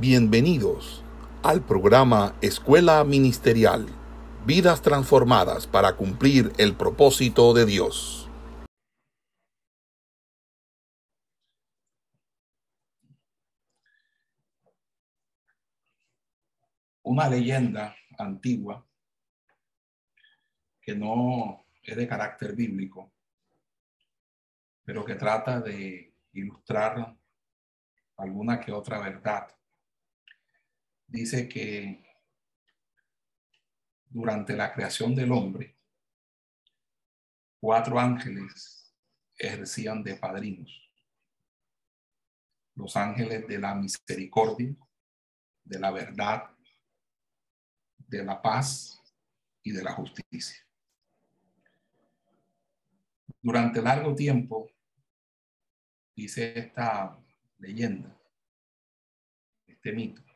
Bienvenidos al programa Escuela Ministerial, vidas transformadas para cumplir el propósito de Dios. Una leyenda antigua que no es de carácter bíblico, pero que trata de ilustrar alguna que otra verdad dice que durante la creación del hombre, cuatro ángeles ejercían de padrinos. Los ángeles de la misericordia, de la verdad, de la paz y de la justicia. Durante largo tiempo, dice esta leyenda, este mito,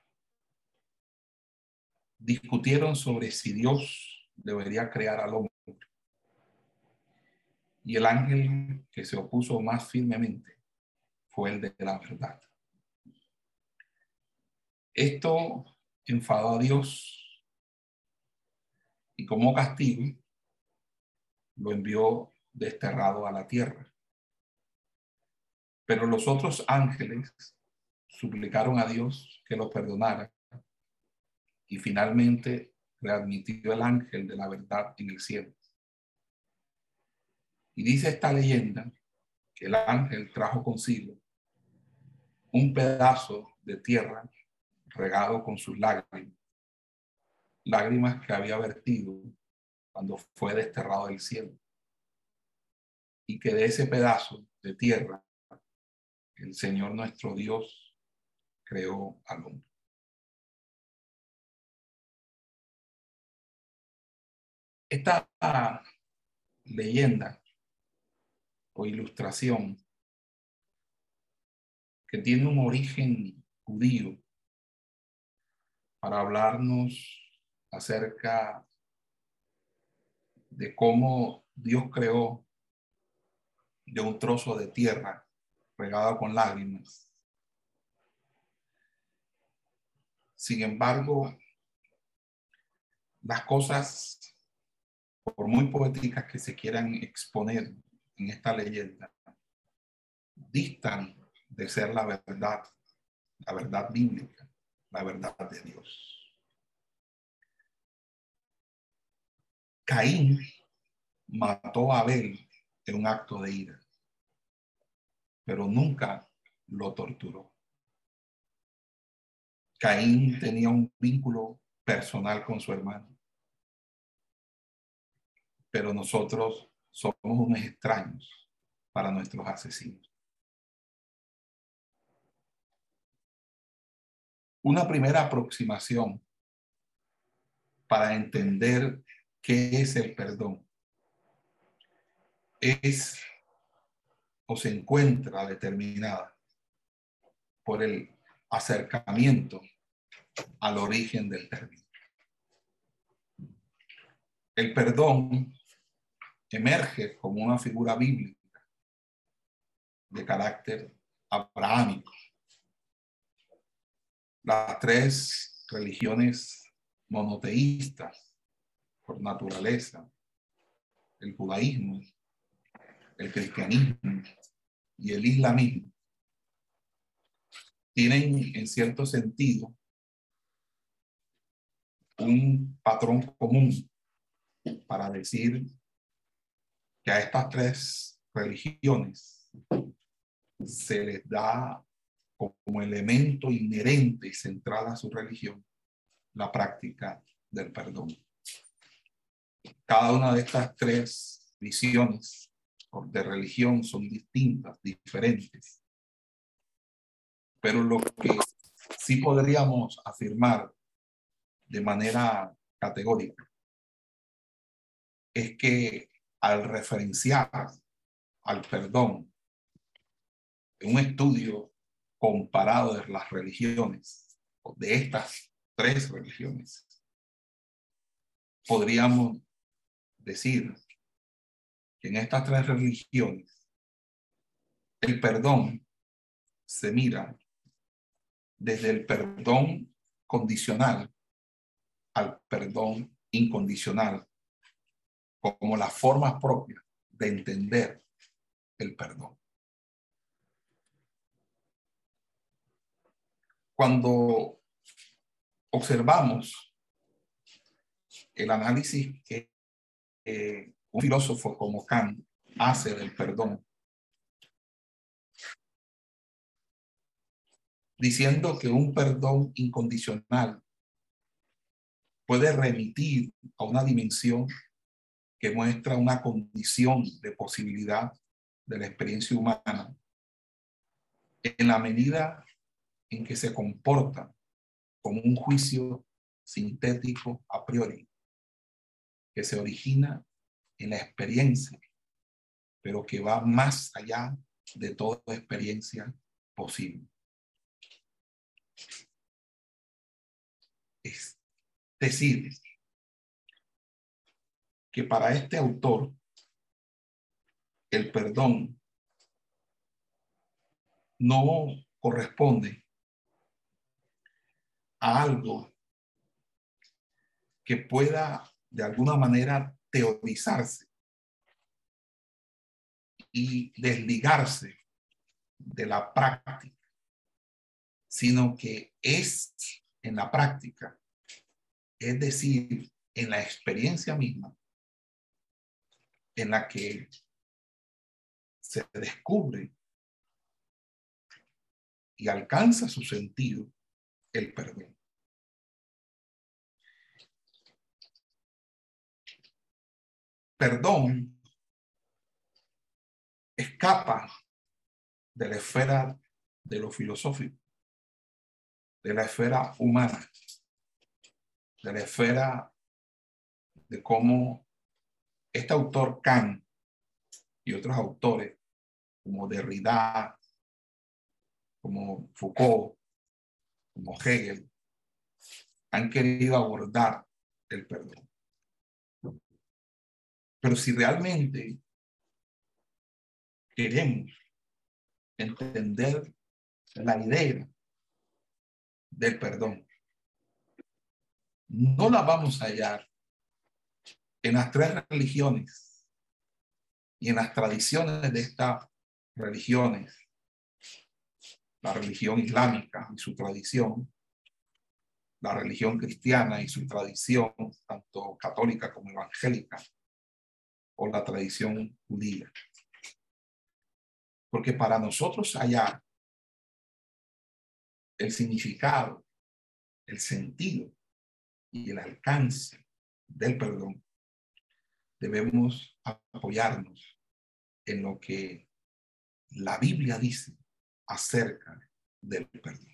discutieron sobre si Dios debería crear al hombre. Y el ángel que se opuso más firmemente fue el de la verdad. Esto enfadó a Dios y como castigo lo envió desterrado a la tierra. Pero los otros ángeles suplicaron a Dios que lo perdonara y finalmente readmitió el ángel de la verdad en el cielo. Y dice esta leyenda que el ángel trajo consigo un pedazo de tierra regado con sus lágrimas, lágrimas que había vertido cuando fue desterrado del cielo. Y que de ese pedazo de tierra el Señor nuestro Dios creó al hombre. Esta leyenda o ilustración que tiene un origen judío para hablarnos acerca de cómo Dios creó de un trozo de tierra regado con lágrimas. Sin embargo, las cosas por muy poéticas que se quieran exponer en esta leyenda, distan de ser la verdad, la verdad bíblica, la verdad de Dios. Caín mató a Abel en un acto de ira, pero nunca lo torturó. Caín tenía un vínculo personal con su hermano pero nosotros somos unos extraños para nuestros asesinos. Una primera aproximación para entender qué es el perdón es o se encuentra determinada por el acercamiento al origen del término. El perdón emerge como una figura bíblica de carácter abrahámico. Las tres religiones monoteístas por naturaleza, el judaísmo, el cristianismo y el islamismo, tienen en cierto sentido un patrón común para decir que a estas tres religiones se les da como elemento inherente y central a su religión la práctica del perdón. Cada una de estas tres visiones de religión son distintas, diferentes. Pero lo que sí podríamos afirmar de manera categórica es que al referenciar al perdón en un estudio comparado de las religiones, de estas tres religiones, podríamos decir que en estas tres religiones el perdón se mira desde el perdón condicional al perdón incondicional como la forma propia de entender el perdón. Cuando observamos el análisis que un filósofo como Kant hace del perdón, diciendo que un perdón incondicional puede remitir a una dimensión que muestra una condición de posibilidad de la experiencia humana en la medida en que se comporta como un juicio sintético a priori que se origina en la experiencia, pero que va más allá de toda experiencia posible. Es decir, que para este autor el perdón no corresponde a algo que pueda de alguna manera teorizarse y desligarse de la práctica, sino que es en la práctica, es decir, en la experiencia misma, en la que se descubre y alcanza su sentido el perdón. Perdón escapa de la esfera de lo filosófico, de la esfera humana, de la esfera de cómo este autor Kant y otros autores como Derrida, como Foucault, como Hegel, han querido abordar el perdón. Pero si realmente queremos entender la idea del perdón, no la vamos a hallar en las tres religiones y en las tradiciones de estas religiones, la religión islámica y su tradición, la religión cristiana y su tradición, tanto católica como evangélica, o la tradición judía. Porque para nosotros hallar el significado, el sentido y el alcance del perdón, debemos apoyarnos en lo que la Biblia dice acerca del perdón.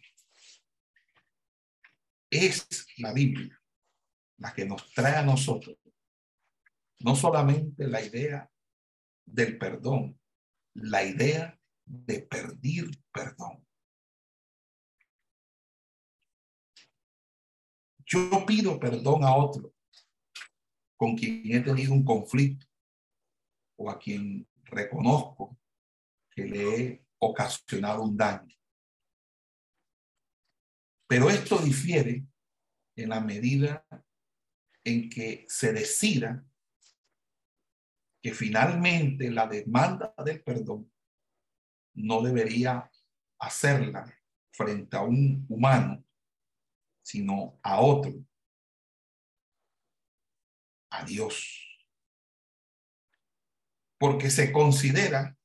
Es la Biblia la que nos trae a nosotros no solamente la idea del perdón, la idea de pedir perdón. Yo pido perdón a otro con quien he tenido un conflicto o a quien reconozco que le he ocasionado un daño. Pero esto difiere en la medida en que se decida que finalmente la demanda del perdón no debería hacerla frente a un humano, sino a otro a Dios. Porque se considera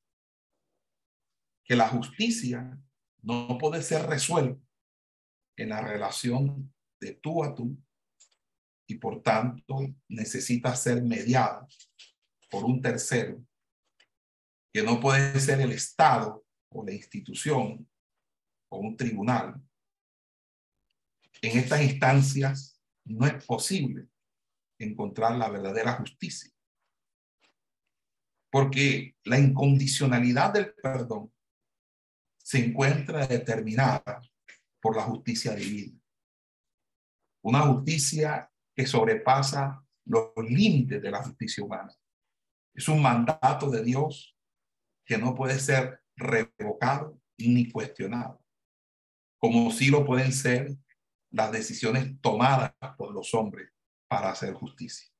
que la justicia no puede ser resuelta en la relación de tú a tú y por tanto necesita ser mediada por un tercero que no puede ser el Estado o la institución o un tribunal. En estas instancias no es posible encontrar la verdadera justicia. Porque la incondicionalidad del perdón se encuentra determinada por la justicia divina. Una justicia que sobrepasa los límites de la justicia humana. Es un mandato de Dios que no puede ser revocado ni cuestionado. como sí lo pueden ser las decisiones tomadas por los hombres para hacer justicia.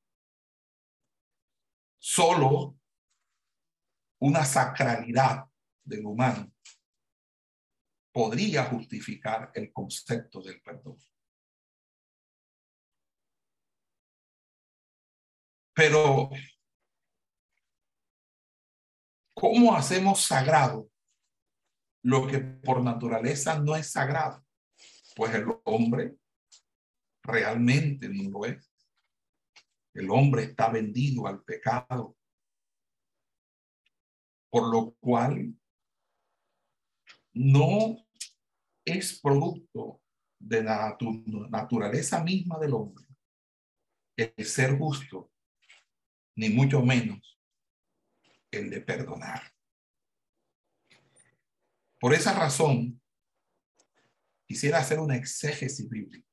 Solo una sacralidad del humano podría justificar el concepto del perdón. Pero, ¿cómo hacemos sagrado lo que por naturaleza no es sagrado? Pues el hombre realmente no lo es. El hombre está vendido al pecado, por lo cual no es producto de la naturaleza misma del hombre el ser justo, ni mucho menos el de perdonar. Por esa razón, quisiera hacer una exégesis bíblica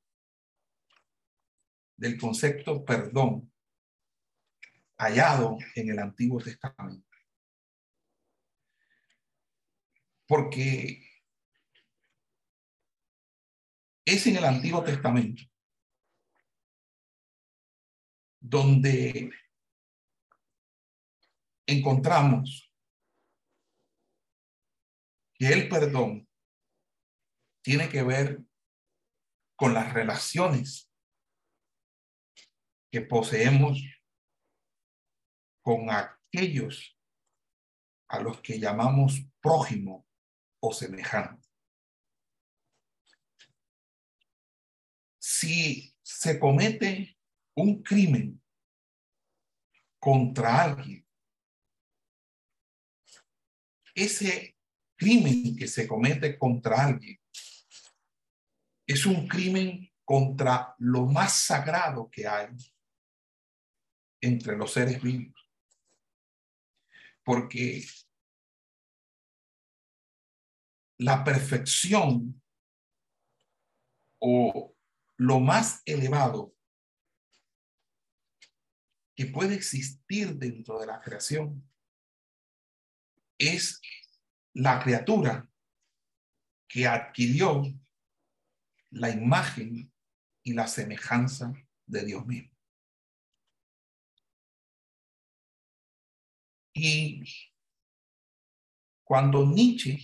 del concepto perdón hallado en el Antiguo Testamento. Porque es en el Antiguo Testamento donde encontramos que el perdón tiene que ver con las relaciones que poseemos con aquellos a los que llamamos prójimo o semejante. Si se comete un crimen contra alguien, ese crimen que se comete contra alguien es un crimen contra lo más sagrado que hay entre los seres vivos. Porque la perfección o lo más elevado que puede existir dentro de la creación es la criatura que adquirió la imagen y la semejanza de Dios mismo. Y cuando Nietzsche,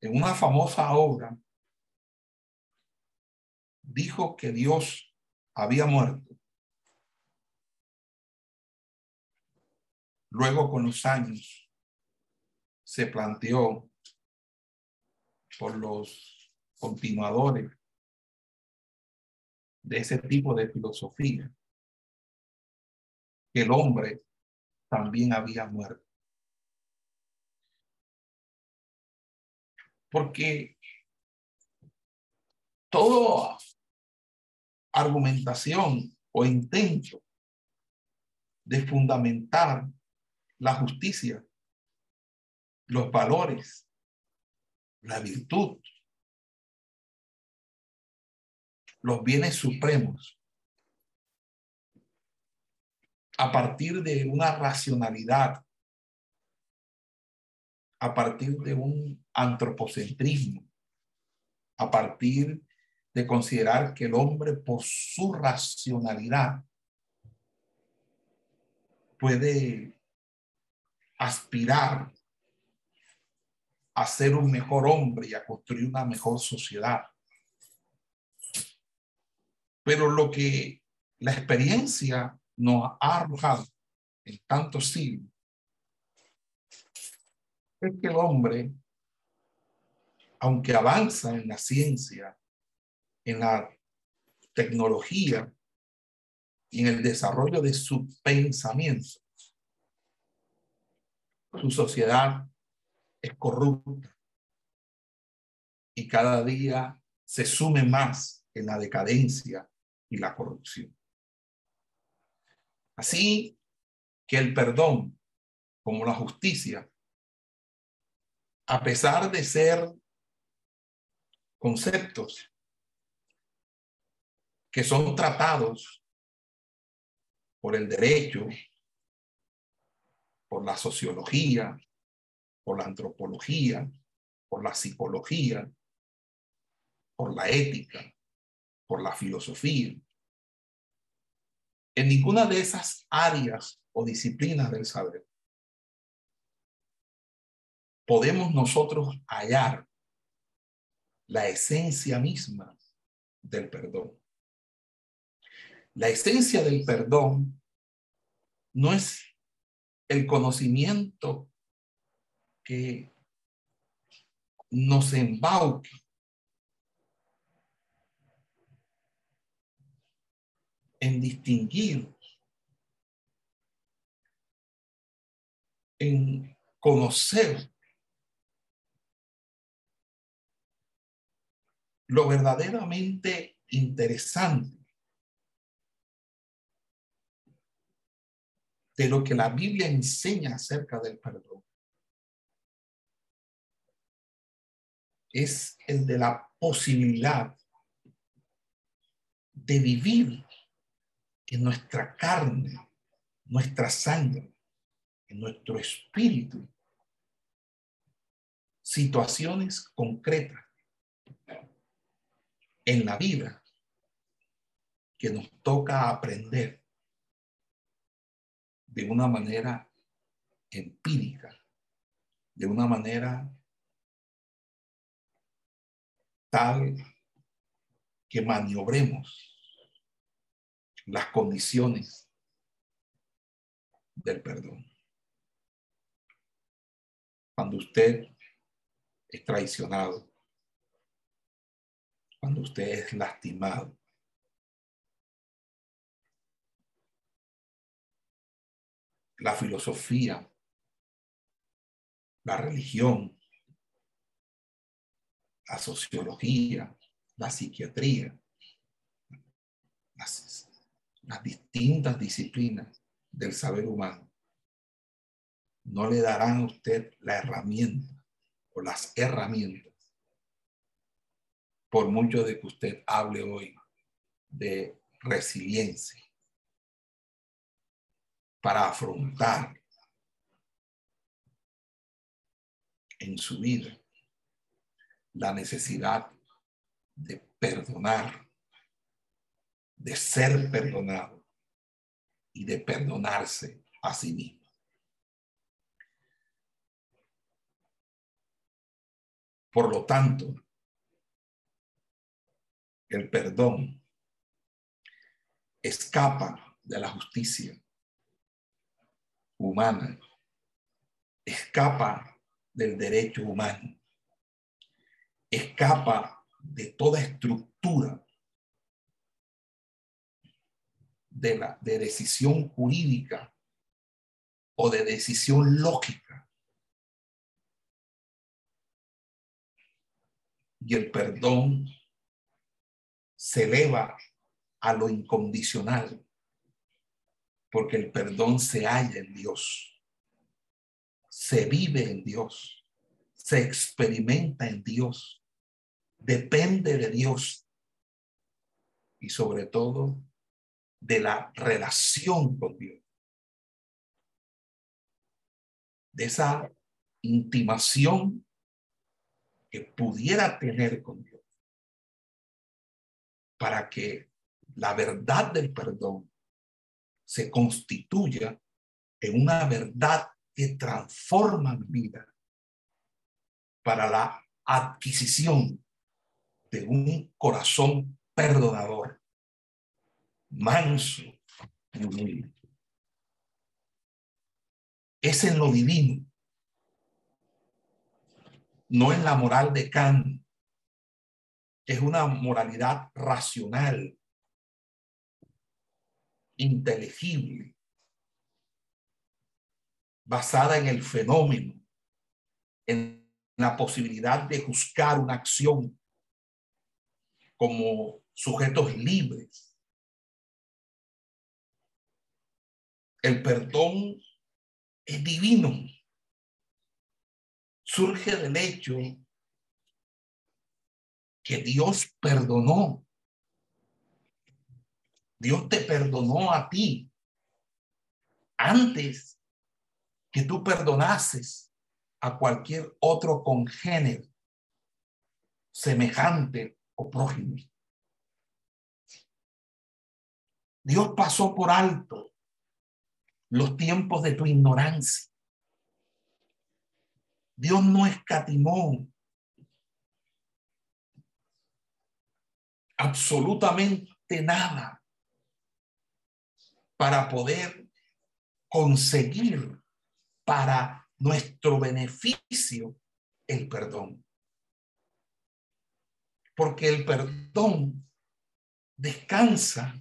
en una famosa obra, dijo que Dios había muerto, luego con los años se planteó por los continuadores de ese tipo de filosofía que el hombre también había muerto. Porque toda argumentación o intento de fundamentar la justicia, los valores, la virtud, los bienes supremos a partir de una racionalidad, a partir de un antropocentrismo, a partir de considerar que el hombre por su racionalidad puede aspirar a ser un mejor hombre y a construir una mejor sociedad. Pero lo que la experiencia nos ha arrojado en tantos siglos es que el hombre, aunque avanza en la ciencia, en la tecnología y en el desarrollo de su pensamiento, su sociedad es corrupta y cada día se sume más en la decadencia y la corrupción. Así que el perdón, como la justicia, a pesar de ser conceptos que son tratados por el derecho, por la sociología, por la antropología, por la psicología, por la ética, por la filosofía. En ninguna de esas áreas o disciplinas del saber podemos nosotros hallar la esencia misma del perdón. La esencia del perdón no es el conocimiento que nos embauque en distinguir, en conocer lo verdaderamente interesante de lo que la Biblia enseña acerca del perdón. Es el de la posibilidad de vivir en nuestra carne, nuestra sangre, en nuestro espíritu, situaciones concretas en la vida que nos toca aprender de una manera empírica, de una manera tal que maniobremos las condiciones del perdón. Cuando usted es traicionado, cuando usted es lastimado, la filosofía, la religión, la sociología, la psiquiatría, las, distintas disciplinas del saber humano, no le darán a usted la herramienta o las herramientas, por mucho de que usted hable hoy de resiliencia, para afrontar en su vida la necesidad de perdonar, de ser perdonado y de perdonarse a sí mismo. Por lo tanto, el perdón escapa de la justicia humana, escapa del derecho humano, escapa de toda estructura de, la, de decisión jurídica o de decisión lógica. Y el perdón se eleva a lo incondicional porque el perdón se halla en Dios, se vive en Dios, se experimenta en Dios, depende de Dios y sobre todo de la relación con Dios, de esa intimación que pudiera tener con Dios, para que la verdad del perdón se constituya en una verdad que transforma mi vida para la adquisición de un corazón perdonador, manso humilde. Es en lo divino, no en la moral de Kant. Es una moralidad racional, inteligible, basada en el fenómeno, en la posibilidad de juzgar una acción como sujetos libres. El perdón es divino. Surge del hecho que Dios perdonó Dios te perdonó a ti antes que tú perdonases a cualquier otro congénero semejante o prójimo. Dios pasó por alto los tiempos de tu ignorancia. Dios no escatimó absolutamente nada para poder conseguir para nuestro beneficio el perdón. Porque el perdón descansa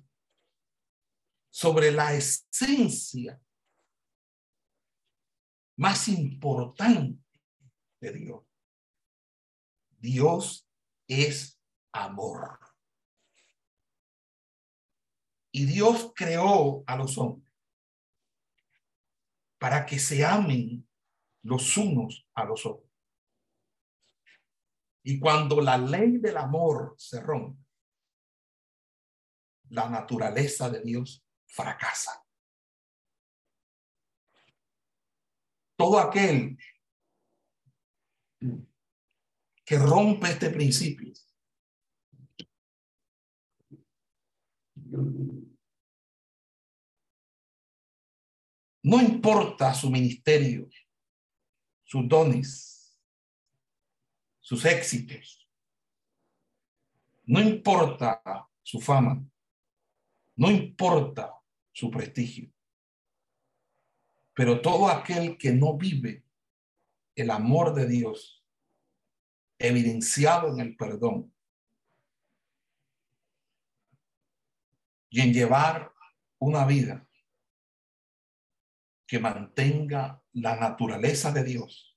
sobre la esencia más importante de Dios. Dios es amor. Y Dios creó a los hombres para que se amen los unos a los otros. Y cuando la ley del amor se rompe, la naturaleza de Dios fracasa. Todo aquel que rompe este principio no importa su ministerio, sus dones, sus éxitos, no importa su fama, no importa su prestigio. Pero todo aquel que no vive el amor de Dios evidenciado en el perdón y en llevar una vida que mantenga la naturaleza de Dios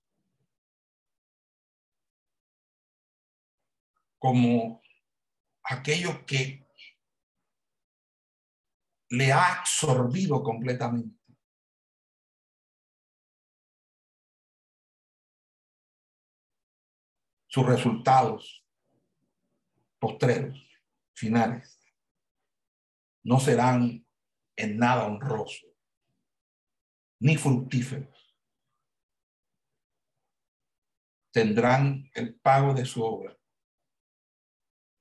como aquello que le ha absorbido completamente. Sus resultados postreros, finales, no serán en nada honrosos ni fructíferos. Tendrán el pago de su obra,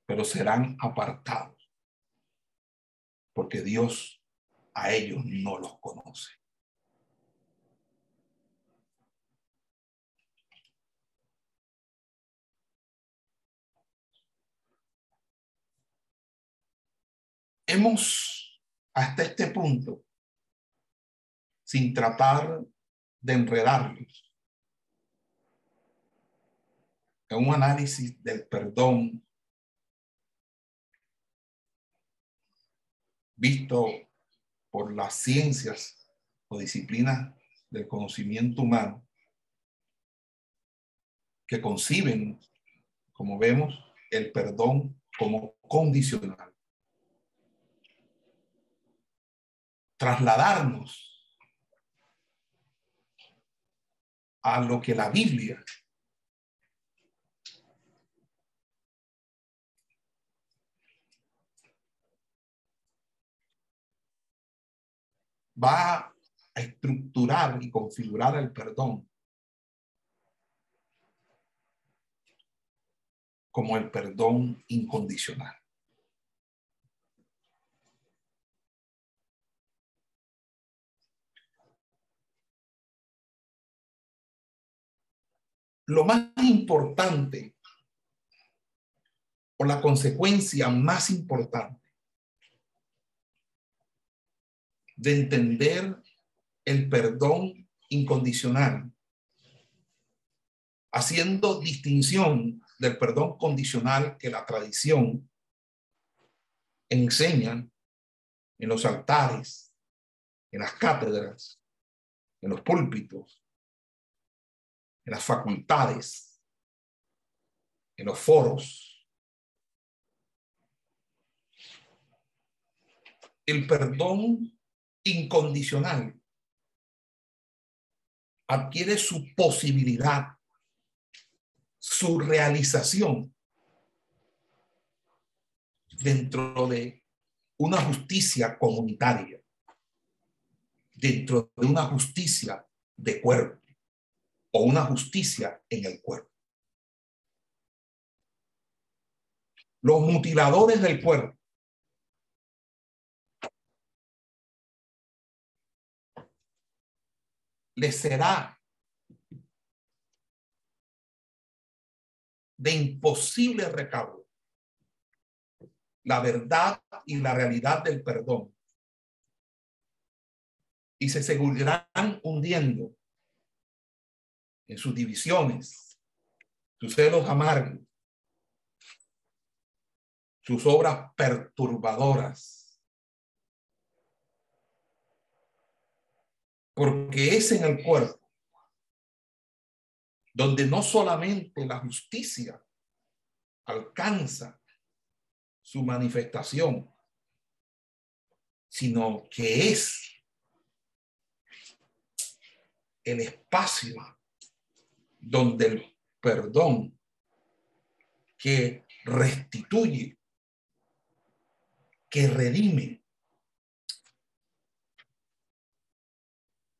pero serán apartados porque Dios a ellos no los conoce. Hemos hasta este punto, sin tratar de enredarlos, en un análisis del perdón visto por las ciencias o disciplinas del conocimiento humano que conciben, como vemos, el perdón como condicional. Trasladarnos a lo que la Biblia va a estructurar y configurar el perdón como el perdón incondicional. Lo más importante o la consecuencia más importante de entender el perdón incondicional, haciendo distinción del perdón condicional que la tradición enseña en los altares, en las cátedras, en los púlpitos, en las facultades, en los foros. El perdón incondicional adquiere su posibilidad, su realización dentro de una justicia comunitaria, dentro de una justicia de cuerpo o una justicia en el cuerpo. los mutiladores del cuerpo. Les será de imposible recaudo la verdad y la realidad del perdón. Y se seguirán hundiendo en sus divisiones, sus celos amargos, sus obras perturbadoras. Porque es en el cuerpo donde no solamente la justicia alcanza su manifestación, sino que es el espacio donde el perdón que restituye, que redime,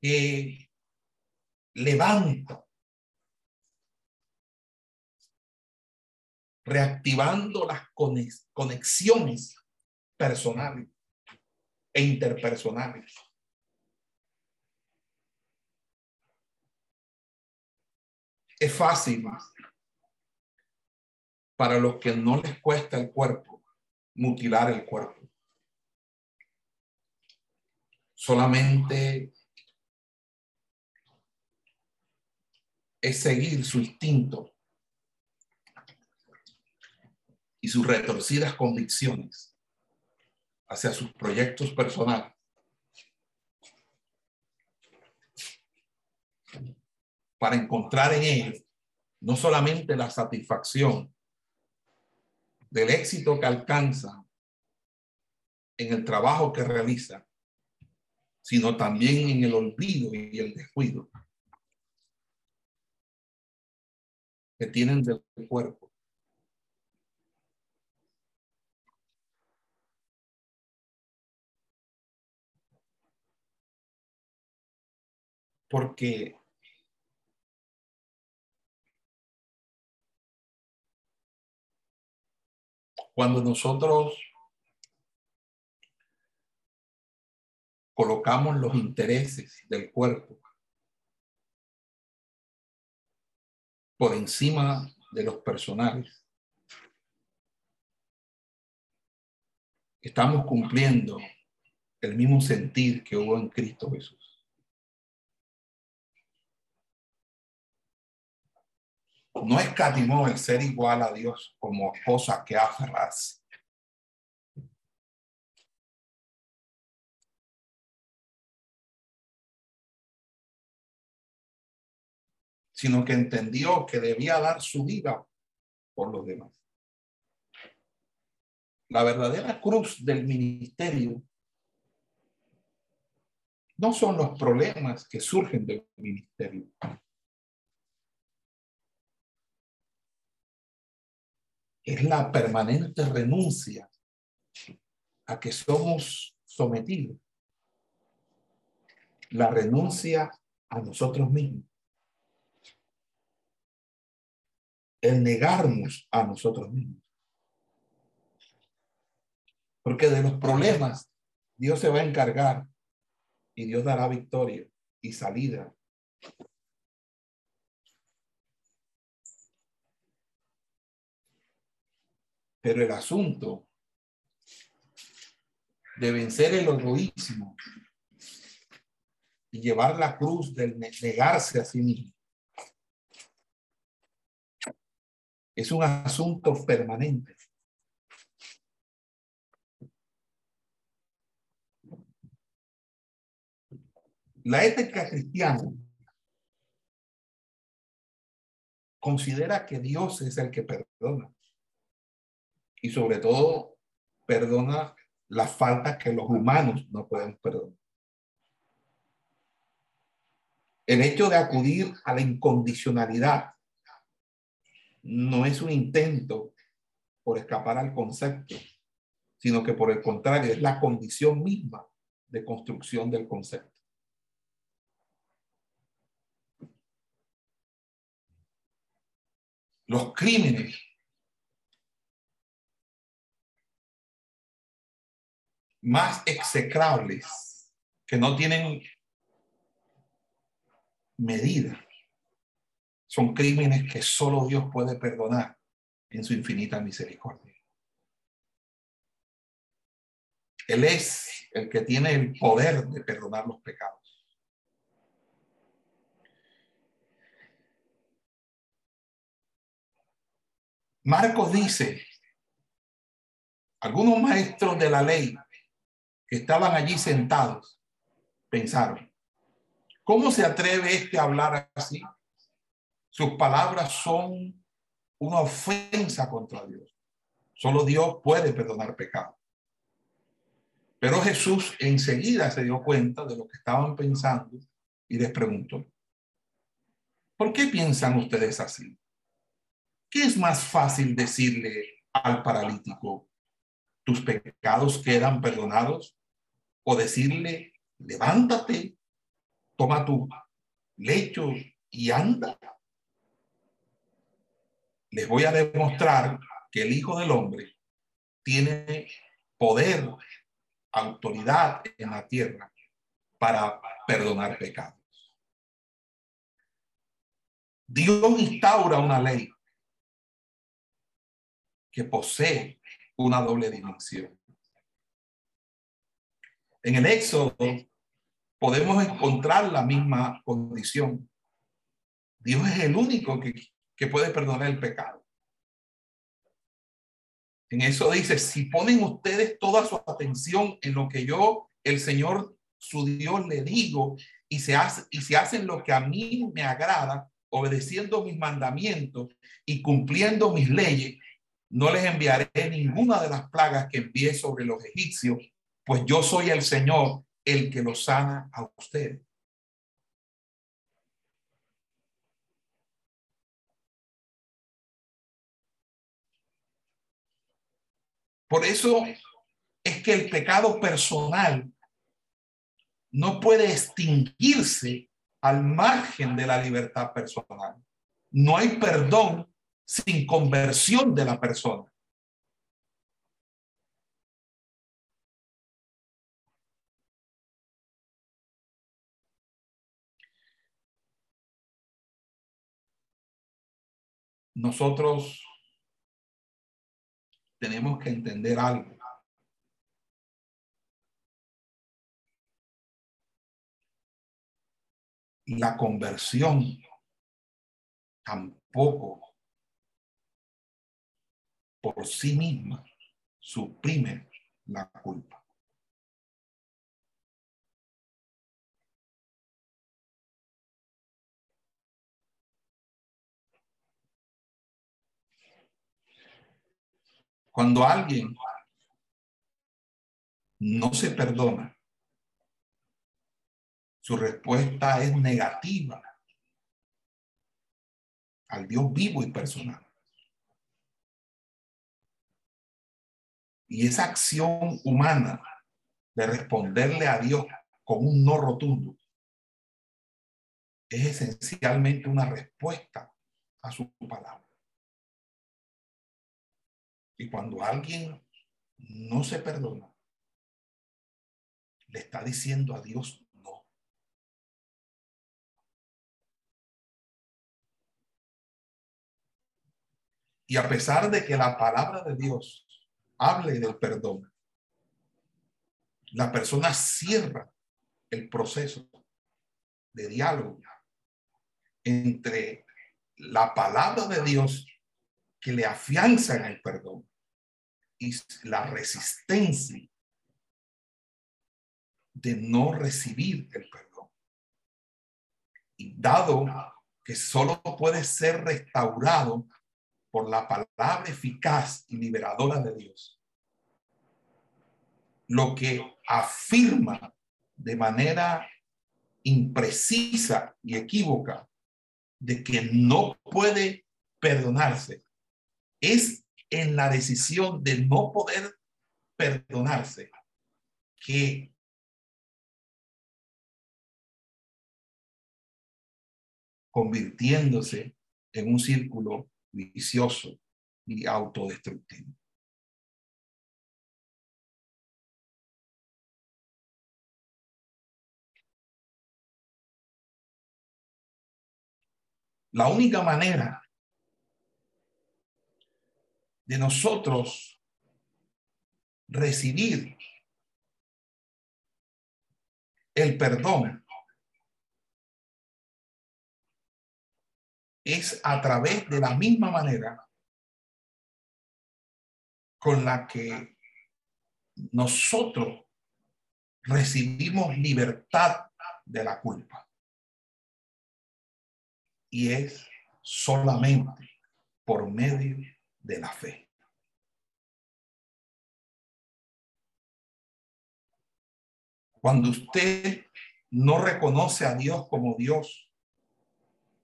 que levanta, reactivando las conexiones personales e interpersonales. Es fácil para los que no les cuesta el cuerpo mutilar el cuerpo. Solamente es seguir su instinto y sus retorcidas convicciones hacia sus proyectos personales. Para encontrar en ellos no solamente la satisfacción del éxito que alcanza en el trabajo que realiza, sino también en el olvido y el descuido que tienen del cuerpo. Porque cuando nosotros colocamos los intereses del cuerpo por encima de los personales, estamos cumpliendo el mismo sentir que hubo en Cristo Jesús. No escatimó el ser igual a Dios como cosa que aferrarse. sino que entendió que debía dar su vida por los demás. La verdadera cruz del ministerio no son los problemas que surgen del ministerio, es la permanente renuncia a que somos sometidos. La renuncia a nosotros mismos. El negarnos a nosotros mismos. Porque de los problemas Dios se va a encargar y Dios dará victoria y salida Pero el asunto de vencer el egoísmo y llevar la cruz del negarse a sí mismo es un asunto permanente. La ética cristiana considera que Dios es el que perdona y sobre todo perdona las faltas que los humanos no pueden perdonar. El hecho de acudir a la incondicionalidad no es un intento por escapar al concepto, sino que por el contrario es la condición misma de construcción del concepto. Los crímenes más execrables que no tienen medida. Son crímenes que solo Dios puede perdonar en su infinita misericordia. Él es el que tiene el poder de perdonar los pecados. Marcos dice, algunos maestros de la ley que estaban allí sentados pensaron, ¿cómo se atreve este a hablar así? Sus palabras son una ofensa contra Dios. Solo Dios puede perdonar pecado. Pero Jesús enseguida se dio cuenta de lo que estaban pensando y les preguntó, ¿por qué piensan ustedes así? ¿Qué es más fácil decirle al paralítico, tus pecados quedan perdonados? O decirle, levántate, toma tu lecho y anda. Les voy a demostrar que el Hijo del Hombre tiene poder autoridad en la tierra para perdonar pecados. Dios instaura una ley que posee una doble dimensión. En el Éxodo podemos encontrar la misma condición. Dios es el único que, que puede perdonar el pecado. En eso dice, si ponen ustedes toda su atención en lo que yo, el Señor, su Dios, le digo, y se, hace, y se hacen lo que a mí me agrada, obedeciendo mis mandamientos y cumpliendo mis leyes, no les enviaré ninguna de las plagas que envié sobre los egipcios, pues yo soy el Señor, el que los sana a ustedes. Por eso es que el pecado personal no puede extinguirse al margen de la libertad personal. No hay perdón sin conversión de la persona. Nosotros tenemos que entender algo. La conversión tampoco por sí misma suprime la culpa. Cuando alguien no se perdona, su respuesta es negativa al Dios vivo y personal. Y esa acción humana de responderle a Dios con un no rotundo es esencialmente una respuesta a su palabra. Y cuando alguien no se perdona, le está diciendo a Dios no. Y a pesar de que la palabra de Dios hable del perdón, la persona cierra el proceso de diálogo entre la palabra de Dios que le afianzan el perdón y la resistencia de no recibir el perdón. Y dado que solo puede ser restaurado por la palabra eficaz y liberadora de Dios, lo que afirma de manera imprecisa y equívoca de que no puede perdonarse es en la decisión de no poder perdonarse que convirtiéndose en un círculo vicioso y autodestructivo. La única manera de nosotros recibir el perdón es a través de la misma manera con la que nosotros recibimos libertad de la culpa. Y es solamente por medio de la fe. Cuando usted no reconoce a Dios como Dios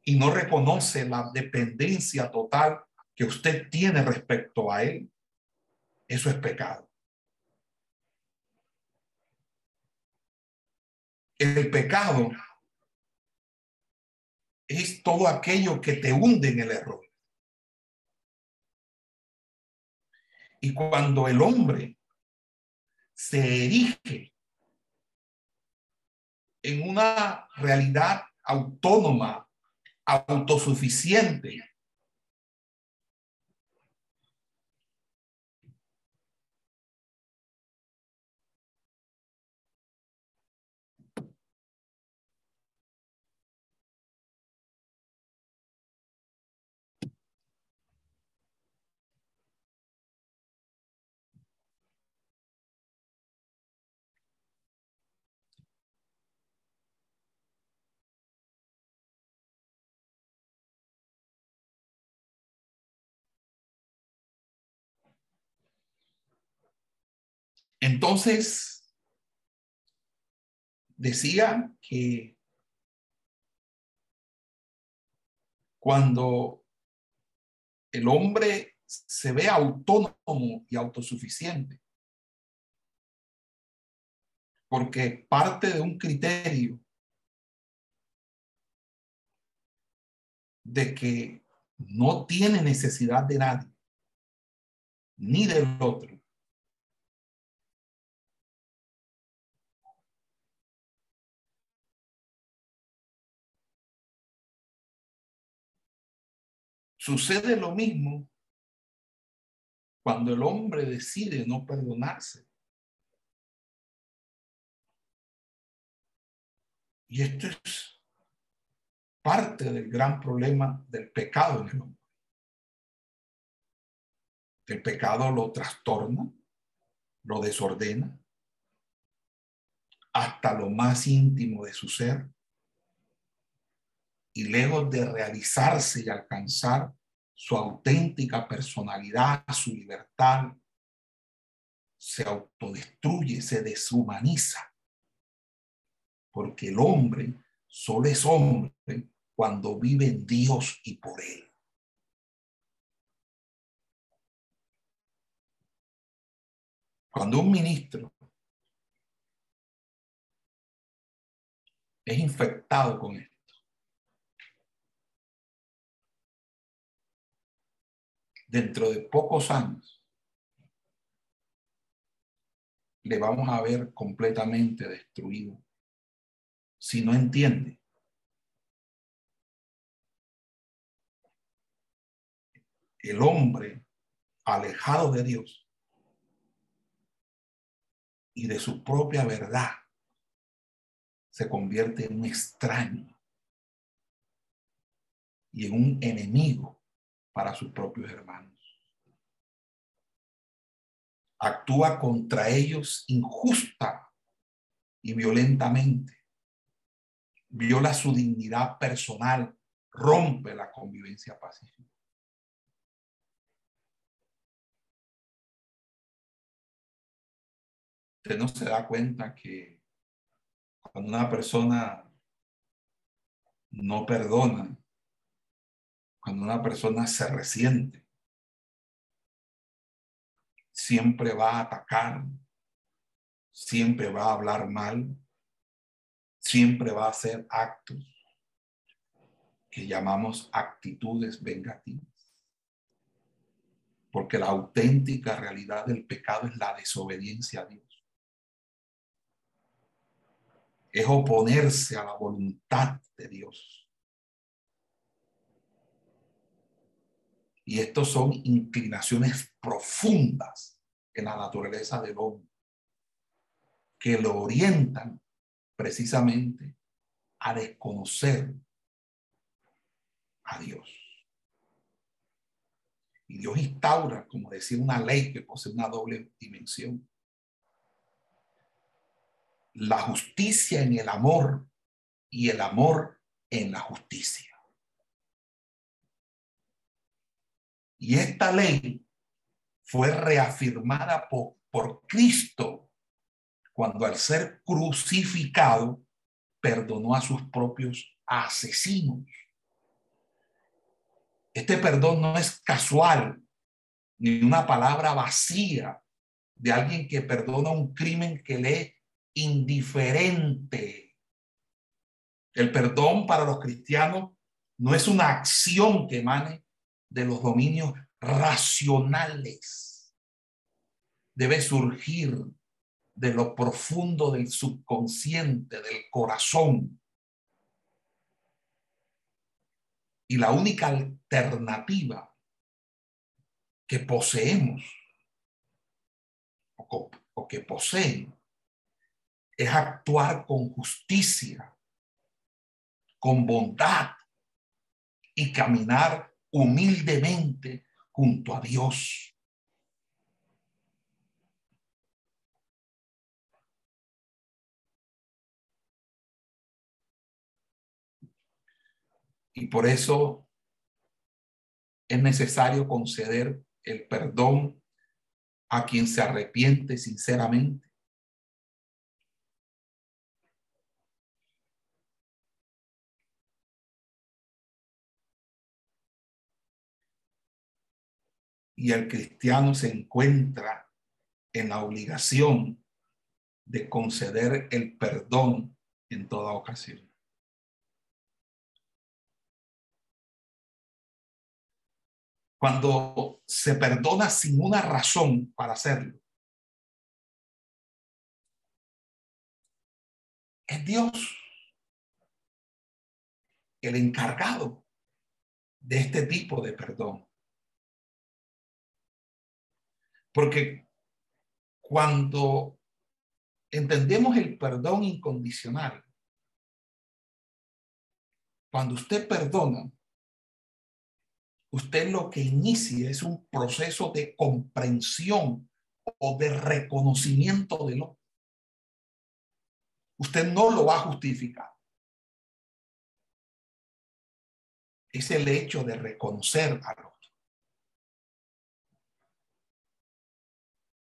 y no reconoce la dependencia total que usted tiene respecto a Él, eso es pecado. El pecado es todo aquello que te hunde en el error. Y cuando el hombre se erige en una realidad autónoma, autosuficiente, Entonces, decía que cuando el hombre se ve autónomo y autosuficiente, porque parte de un criterio de que no tiene necesidad de nadie, ni del otro, Sucede lo mismo cuando el hombre decide no perdonarse. Y esto es parte del gran problema del pecado en el hombre. El pecado lo trastorna, lo desordena hasta lo más íntimo de su ser y lejos de realizarse y alcanzar su auténtica personalidad, su libertad, se autodestruye, se deshumaniza. Porque el hombre solo es hombre cuando vive en Dios y por Él. Cuando un ministro es infectado con esto, dentro de pocos años le vamos a ver completamente destruido. Si no entiende el hombre alejado de Dios y de su propia verdad se convierte en un extraño y en un enemigo para sus propios hermanos. Actúa contra ellos injusta y violentamente. Viola su dignidad personal, rompe la convivencia pacífica. Usted no se da cuenta que cuando una persona no perdona, cuando una persona se resiente, siempre va a atacar, siempre va a hablar mal, siempre va a hacer actos que llamamos actitudes vengativas. Porque la auténtica realidad del pecado es la desobediencia a Dios. Es oponerse a la voluntad de Dios Y estos son inclinaciones profundas en la naturaleza del hombre que lo orientan precisamente a desconocer a Dios. Y Dios instaura, como decía, una ley que posee una doble dimensión. La justicia en el amor y el amor en la justicia. Y esta ley fue reafirmada por, Cristo cuando al ser crucificado perdonó a sus propios asesinos. Este perdón no es casual ni una palabra vacía de alguien que perdona un crimen que le es indiferente. El perdón para los cristianos no es una acción que emane de los dominios racionales. Debe surgir de lo profundo del subconsciente, del corazón. Y la única alternativa que poseemos o, que poseen es actuar con justicia, con bondad y caminar humildemente junto a Dios. Y por eso es necesario conceder el perdón a quien se arrepiente sinceramente y el cristiano se encuentra en la obligación de conceder el perdón en toda ocasión. Cuando se perdona sin una razón para hacerlo, es Dios el encargado de este tipo de perdón. Porque cuando entendemos el perdón incondicional, cuando usted perdona, usted lo que inicia es un proceso de comprensión o de reconocimiento de lo. Usted no lo va a justificar. Es el hecho de reconocer a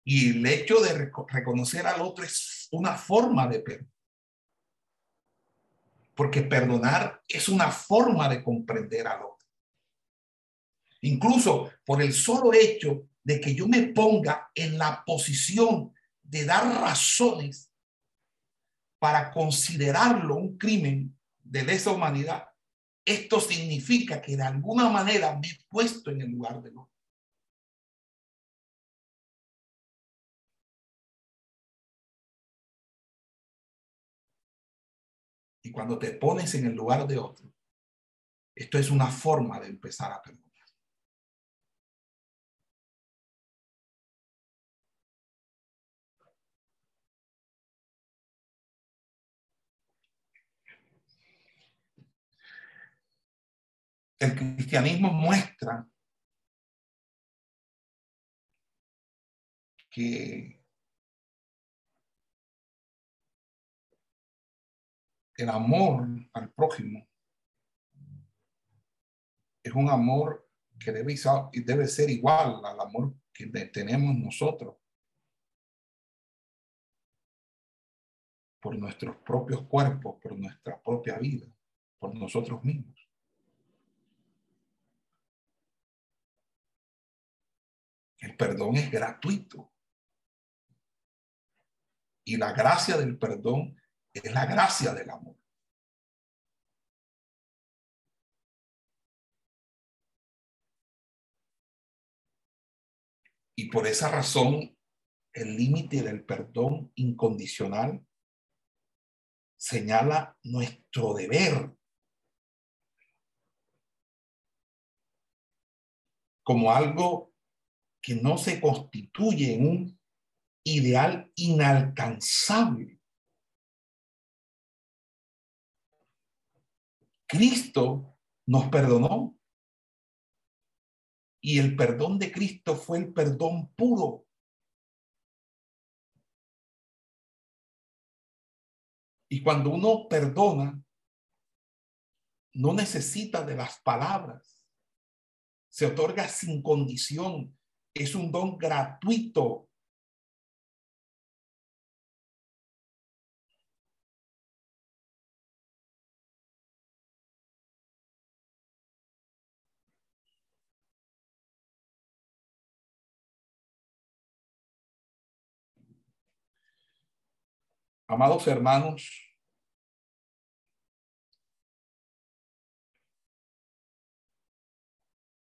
Y el hecho de reconocer al otro es una forma de perdonar. Porque perdonar es una forma de comprender al otro. Incluso por el solo hecho de que yo me ponga en la posición de dar razones para considerarlo un crimen de lesa humanidad, esto significa que de alguna manera me he puesto en el lugar del otro. Y cuando te pones en el lugar de otro, esto es una forma de empezar a perdonar. El cristianismo muestra que el amor al prójimo es un amor que debe, debe ser igual al amor que tenemos nosotros por nuestros propios cuerpos, por nuestra propia vida, por nosotros mismos. El perdón es gratuito. Y la gracia del perdón es la gracia del amor. Y por esa razón, el límite del perdón incondicional señala nuestro deber como algo que no se constituye en un ideal inalcanzable. Cristo nos perdonó y el perdón de Cristo fue el perdón puro. Y cuando uno perdona, no necesita de las palabras. Se otorga sin condición. Es un don gratuito. Amados hermanos,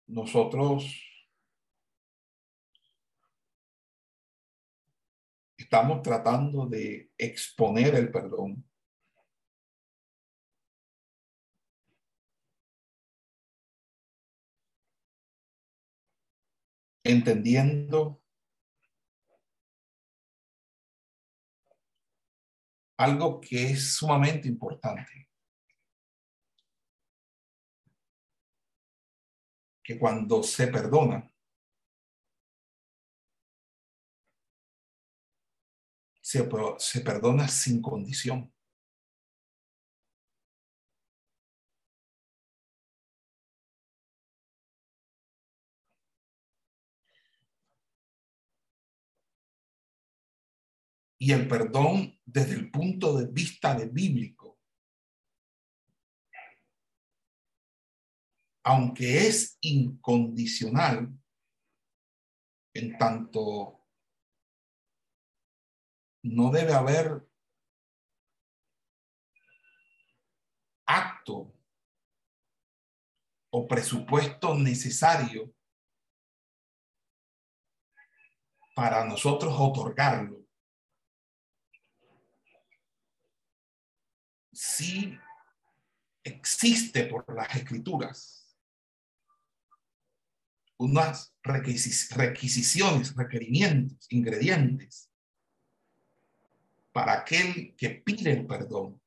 nosotros estamos tratando de exponer el perdón. Entendiendo algo que es sumamente importante. que cuando se perdona, se, perdona sin condición. Y el perdón desde el punto de vista de bíblico aunque es incondicional, en tanto no debe haber acto o presupuesto necesario para nosotros otorgarlo. Sí existe por las escrituras unas requisiciones, requerimientos, ingredientes para aquel que pide el perdón,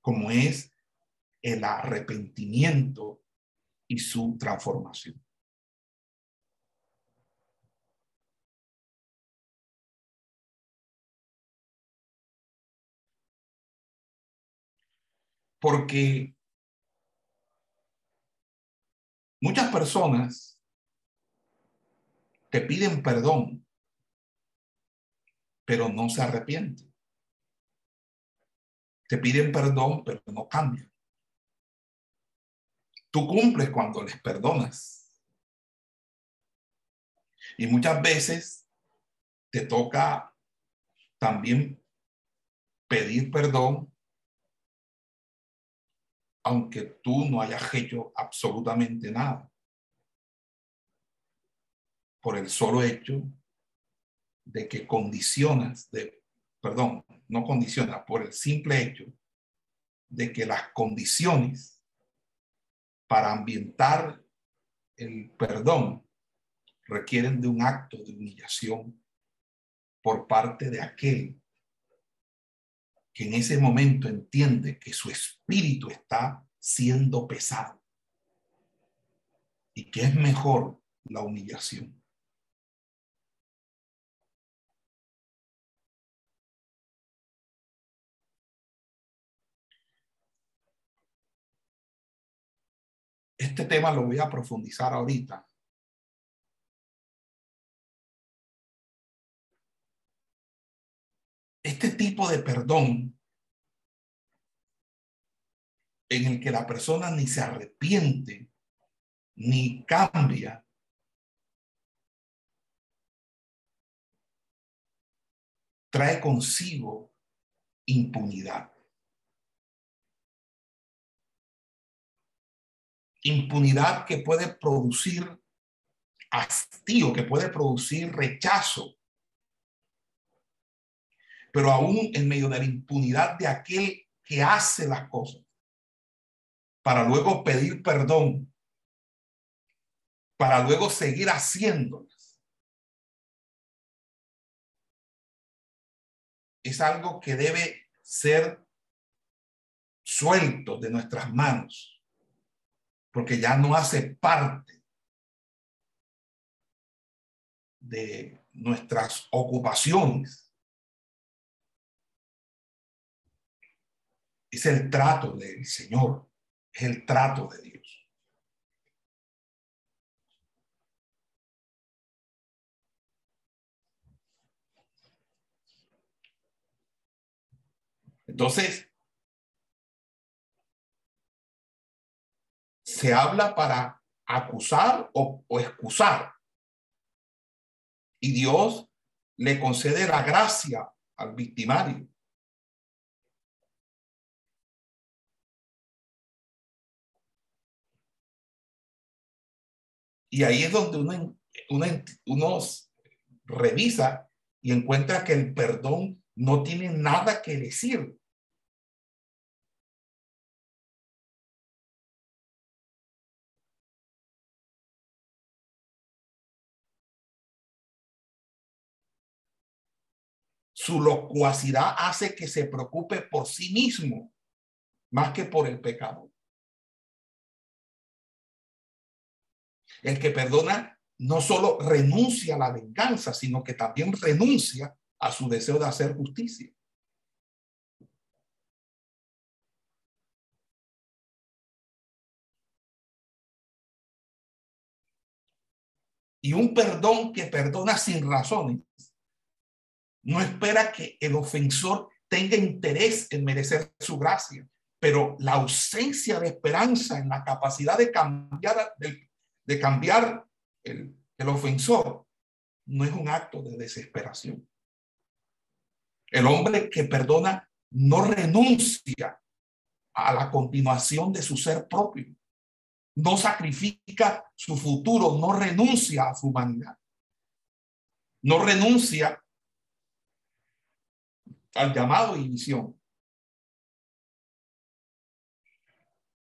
como es el arrepentimiento y su transformación. Porque muchas personas te piden perdón, pero no se arrepienten. Te piden perdón, pero no cambian. Tú cumples cuando les perdonas. Y muchas veces te toca también pedir perdón, aunque tú no hayas hecho absolutamente nada. Por el solo hecho de que condicionas, de, perdón, no condiciona, por el simple hecho de que las condiciones para ambientar el perdón requieren de un acto de humillación por parte de aquel que en ese momento entiende que su espíritu está siendo pesado y que es mejor la humillación. Este tema lo voy a profundizar ahorita. Este tipo de perdón en el que la persona ni se arrepiente ni cambia, trae consigo impunidad. impunidad que puede producir hastío, que puede producir rechazo. Pero aún en medio de la impunidad de aquel que hace las cosas, para luego pedir perdón, para luego seguir haciéndolas. Es algo que debe ser suelto de nuestras manos, porque ya no hace parte de nuestras ocupaciones. Es el trato del Señor, es el trato de Dios. Entonces, se habla para acusar o, excusar. Y Dios le concede la gracia al victimario. Y ahí es donde uno, uno, uno, revisa y encuentra que el perdón no tiene nada que decir. Su locuacidad hace que se preocupe por sí mismo más que por el pecado. El que perdona no solo renuncia a la venganza, sino que también renuncia a su deseo de hacer justicia. Y un perdón que perdona sin razones no espera que el ofensor tenga interés en merecer su gracia, pero la ausencia de esperanza en la capacidad de cambiar, de, cambiar el, el ofensor no es un acto de desesperación. El hombre que perdona no renuncia a la continuación de su ser propio. No sacrifica su futuro, no renuncia a su humanidad. No renuncia al llamado y misión.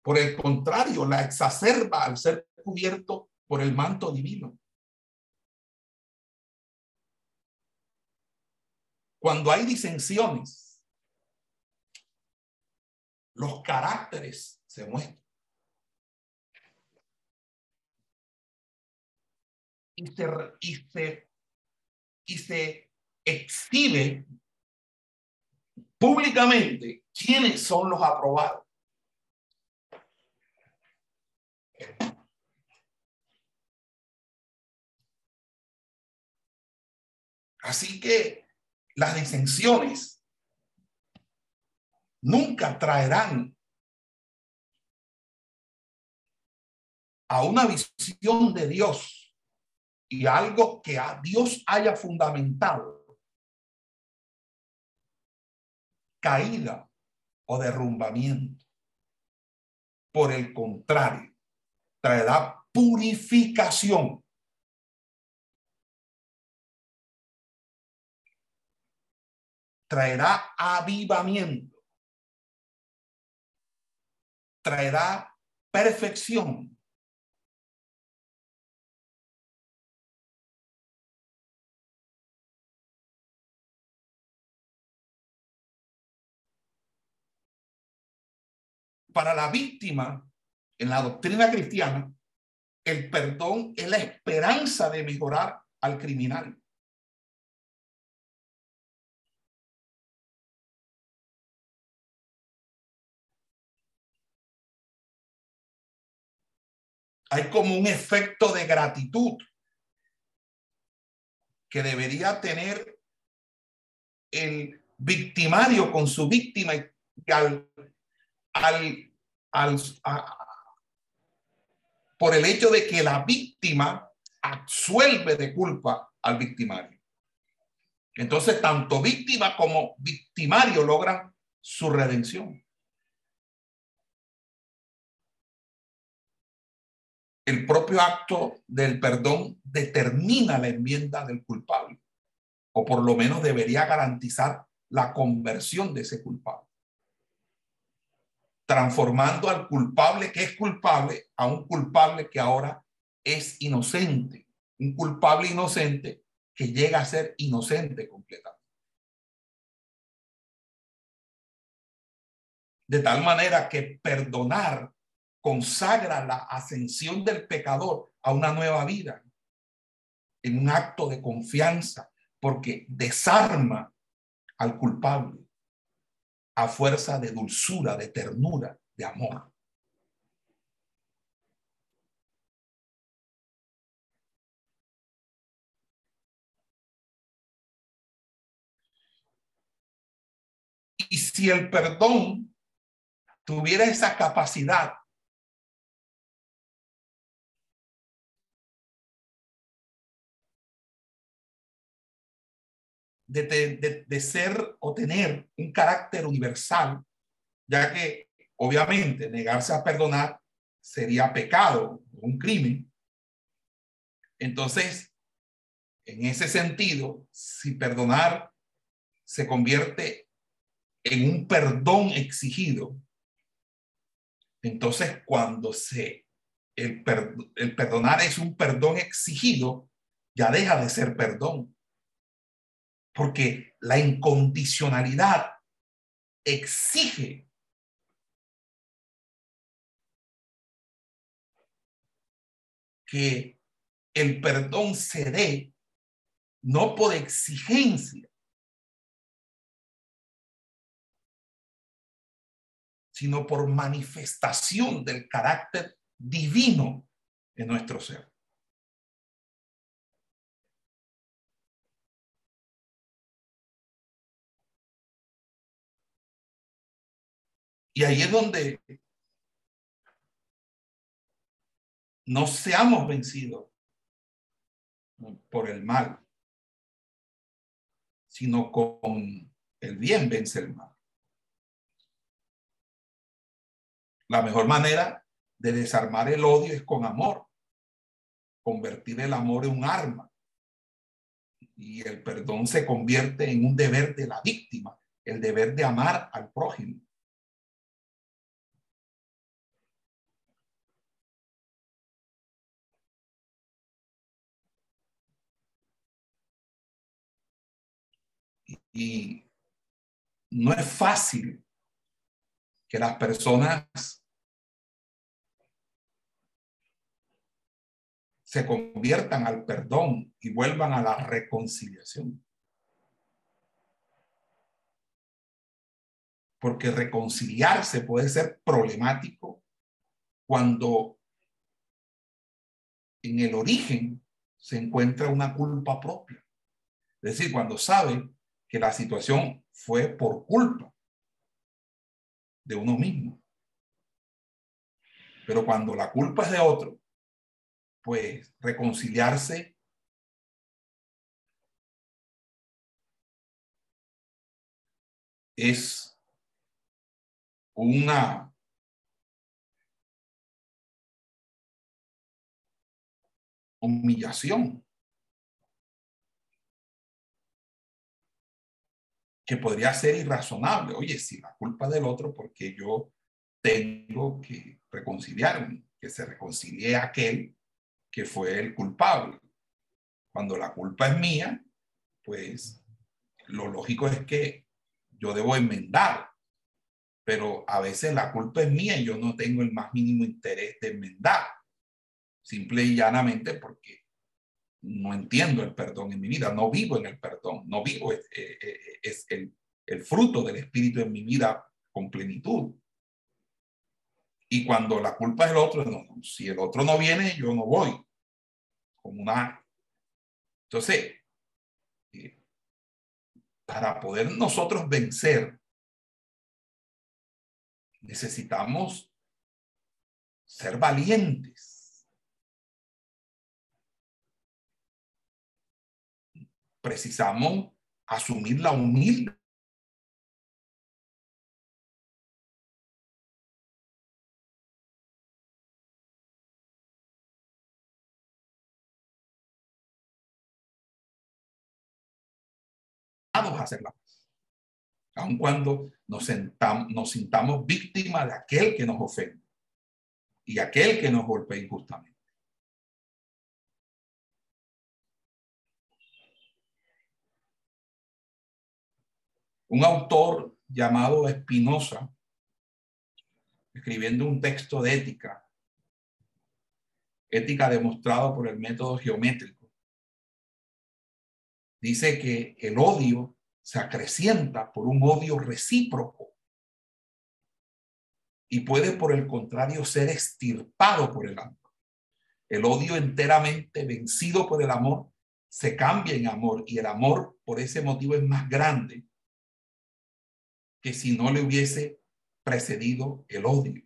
Por el contrario, la exacerba al ser cubierto por el manto divino. Cuando hay disensiones, los caracteres se muestran. Y se, y se, y se exhibe públicamente quiénes son los aprobados. Así que las disensiones nunca traerán a una visión de Dios y algo que a Dios haya fundamentado caída o derrumbamiento. Por el contrario, traerá purificación traerá avivamiento, traerá perfección. Para la víctima, en la doctrina cristiana, el perdón es la esperanza de mejorar al criminal. hay como un efecto de gratitud que debería tener el victimario con su víctima y al, al, al por el hecho de que la víctima absuelve de culpa al victimario. Entonces, tanto víctima como victimario logran su redención. el propio acto del perdón determina la enmienda del culpable, o por lo menos debería garantizar la conversión de ese culpable, transformando al culpable que es culpable a un culpable que ahora es inocente, un culpable inocente que llega a ser inocente completamente. De tal manera que perdonar consagra la ascensión del pecador a una nueva vida, en un acto de confianza, porque desarma al culpable a fuerza de dulzura, de ternura, de amor. Y si el perdón tuviera esa capacidad de, ser o tener un carácter universal, ya que obviamente negarse a perdonar sería pecado, un crimen. Entonces, en ese sentido, si perdonar se convierte en un perdón exigido, entonces cuando se el perdonar es un perdón exigido, ya deja de ser perdón. Porque la incondicionalidad exige que el perdón se dé no por exigencia, sino por manifestación del carácter divino en nuestro ser. Y ahí es donde no seamos vencidos por el mal, sino con el bien vence el mal. La mejor manera de desarmar el odio es con amor, convertir el amor en un arma. Y el perdón se convierte en un deber de la víctima, el deber de amar al prójimo. Y no es fácil que las personas se conviertan al perdón y vuelvan a la reconciliación. Porque reconciliarse puede ser problemático cuando en el origen se encuentra una culpa propia. Es decir, cuando sabe que la situación fue por culpa de uno mismo. Pero cuando la culpa es de otro, pues reconciliarse es una humillación. Que podría ser irrazonable. Oye, si la culpa del otro, porque yo tengo que reconciliarme, que se reconcilie aquel que fue el culpable. Cuando la culpa es mía, pues lo lógico es que yo debo enmendar, pero a veces la culpa es mía y yo no tengo el más mínimo interés de enmendar, simple y llanamente porque no entiendo el perdón en mi vida, no vivo en el perdón, no vivo, es, eh, eh, es el, fruto del Espíritu en mi vida con plenitud. Y cuando la culpa es el otro, si el otro no viene, yo no voy. Como una... Entonces, eh, para poder nosotros vencer, necesitamos ser valientes precisamos asumir la humilde a hacer la paz. Aun cuando nos, sentamos, nos sintamos víctimas de aquel que nos ofende y aquel que nos golpea injustamente. Un autor llamado Espinosa, escribiendo un texto de ética, ética demostrado por el método geométrico, dice que el odio se acrecienta por un odio recíproco y puede por el contrario ser extirpado por el amor. El odio enteramente vencido por el amor se cambia en amor y el amor por ese motivo es más grande si no le hubiese precedido el odio.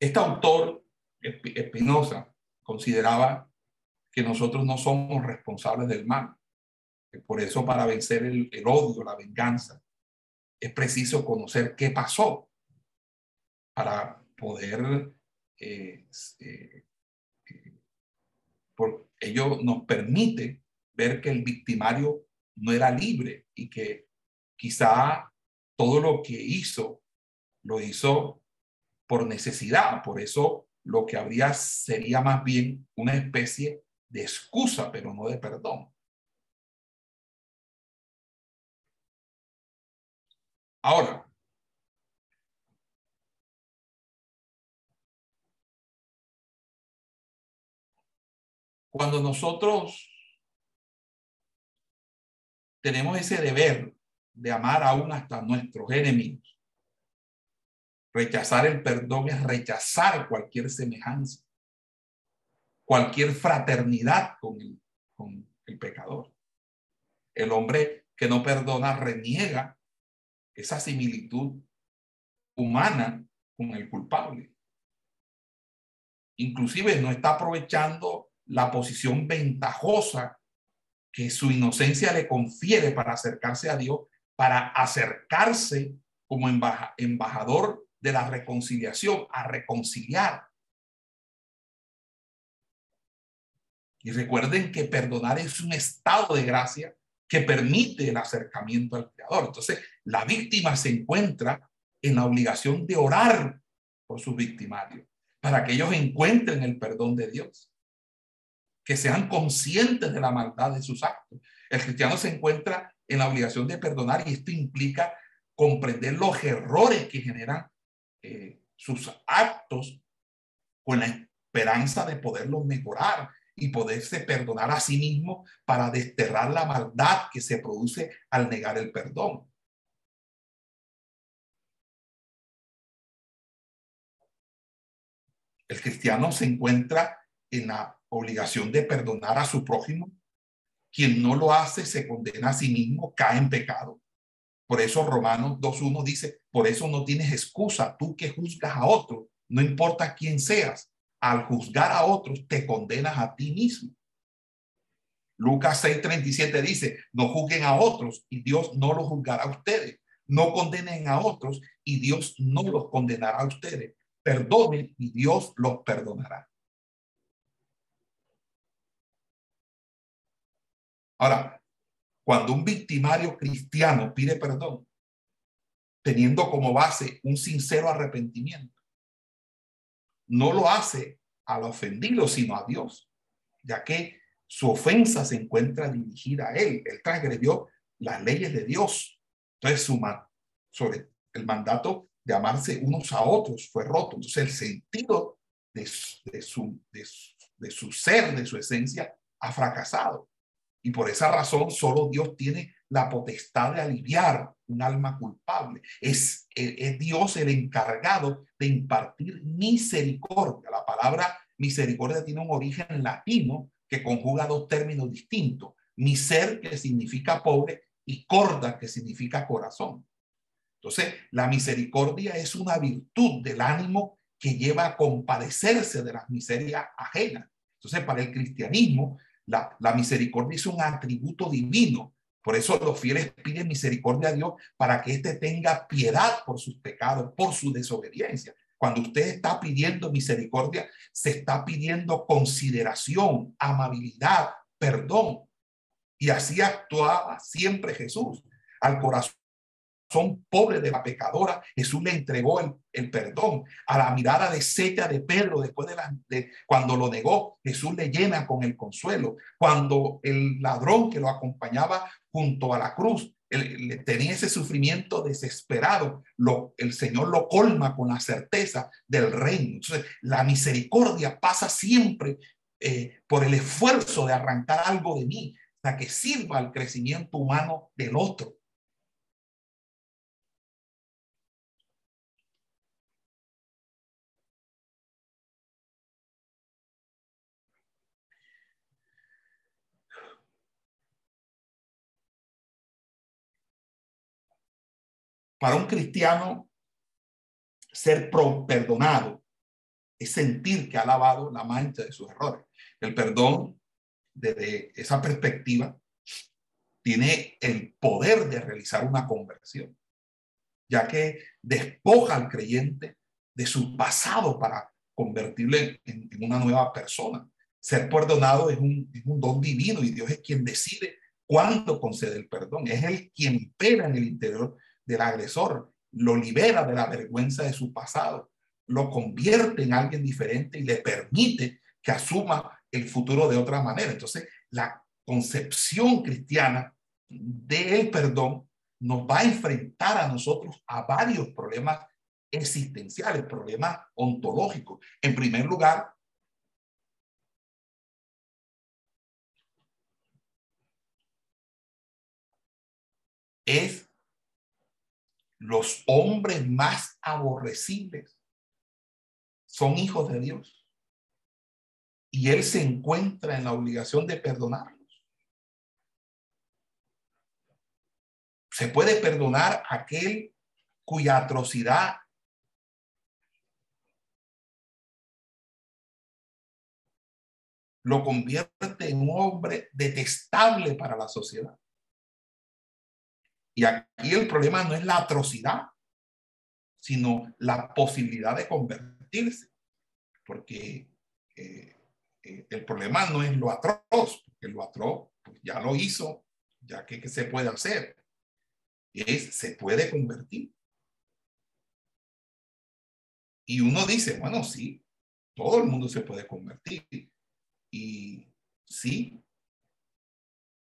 Este autor, Espinosa, consideraba que nosotros no somos responsables del mal. por eso para vencer el, odio, la venganza, es preciso conocer qué pasó para poder, eh, eh, por ello nos permite ver que el victimario no era libre y que quizá todo lo que hizo lo hizo por necesidad. Por eso lo que habría sería más bien una especie de excusa, pero no de perdón. Ahora, cuando nosotros tenemos ese deber de amar aún hasta nuestros enemigos, rechazar el perdón es rechazar cualquier semejanza cualquier fraternidad con el, con el pecador. El hombre que no perdona reniega esa similitud humana con el culpable. Inclusive no está aprovechando la posición ventajosa que su inocencia le confiere para acercarse a Dios, para acercarse como embajador de la reconciliación, a reconciliar Y recuerden que perdonar es un estado de gracia que permite el acercamiento al Creador. Entonces, la víctima se encuentra en la obligación de orar por sus victimarios, para que ellos encuentren el perdón de Dios, que sean conscientes de la maldad de sus actos. El cristiano se encuentra en la obligación de perdonar y esto implica comprender los errores que generan eh, sus actos con la esperanza de poderlos mejorar y poderse perdonar a sí mismo para desterrar la maldad que se produce al negar el perdón. El cristiano se encuentra en la obligación de perdonar a su prójimo. Quien no lo hace se condena a sí mismo, cae en pecado. Por eso Romanos 2.1 dice, por eso no tienes excusa, tú que juzgas a otro, no importa quién seas, al juzgar a otros, te condenas a ti mismo. Lucas 6:37 dice, no juzguen a otros y Dios no los juzgará a ustedes. No condenen a otros y Dios no los condenará a ustedes. Perdonen y Dios los perdonará. Ahora, cuando un victimario cristiano pide perdón, teniendo como base un sincero arrepentimiento, no lo hace al ofendido, sino a Dios, ya que su ofensa se encuentra dirigida a él. Él transgredió las leyes de Dios. Entonces, su sobre el mandato de amarse unos a otros fue roto. Entonces, el sentido de, de, su, de, de su ser, de su esencia, ha fracasado. Y por esa razón, solo Dios tiene la potestad de aliviar un alma culpable. Es, es, Dios el encargado de impartir misericordia. La palabra misericordia tiene un origen latino que conjuga dos términos distintos. Miser, que significa pobre, y corda, que significa corazón. Entonces, la misericordia es una virtud del ánimo que lleva a compadecerse de las miserias ajenas. Entonces, para el cristianismo, la, misericordia es un atributo divino por eso los fieles piden misericordia a Dios para que éste tenga piedad por sus pecados, por su desobediencia. Cuando usted está pidiendo misericordia, se está pidiendo consideración, amabilidad, perdón. Y así actuaba siempre Jesús. Al corazón corazón pobre de la pecadora, Jesús le entregó el, perdón. A la mirada deshecha de Pedro después de, la, de cuando lo negó, Jesús le llena con el consuelo. Cuando el ladrón que lo acompañaba junto a la cruz tenía ese sufrimiento desesperado, lo, el Señor lo colma con la certeza del reino. Entonces, la misericordia pasa siempre eh, por el esfuerzo de arrancar algo de mí, para que sirva al crecimiento humano del otro. Para un cristiano, ser perdonado es sentir que ha lavado la mancha de sus errores. El perdón, desde esa perspectiva, tiene el poder de realizar una conversión, ya que despoja al creyente de su pasado para convertirle en, una nueva persona. Ser perdonado es un, don divino y Dios es quien decide cuándo concede el perdón. Es Él quien espera en el interior del agresor, lo libera de la vergüenza de su pasado, lo convierte en alguien diferente y le permite que asuma el futuro de otra manera. Entonces, la concepción cristiana del perdón nos va a enfrentar a nosotros a varios problemas existenciales, problemas ontológicos. En primer lugar, es los hombres más aborrecibles son hijos de Dios. Y Él se encuentra en la obligación de perdonarlos. Se puede perdonar aquel cuya atrocidad lo convierte en un hombre detestable para la sociedad. Y aquí el problema no es la atrocidad, sino la posibilidad de convertirse. Porque eh, eh, el problema no es lo atroz, porque lo atroz pues ya lo hizo, ya que ¿qué se puede hacer? Es, se puede convertir. Y uno dice, bueno, sí, todo el mundo se puede convertir. Y sí,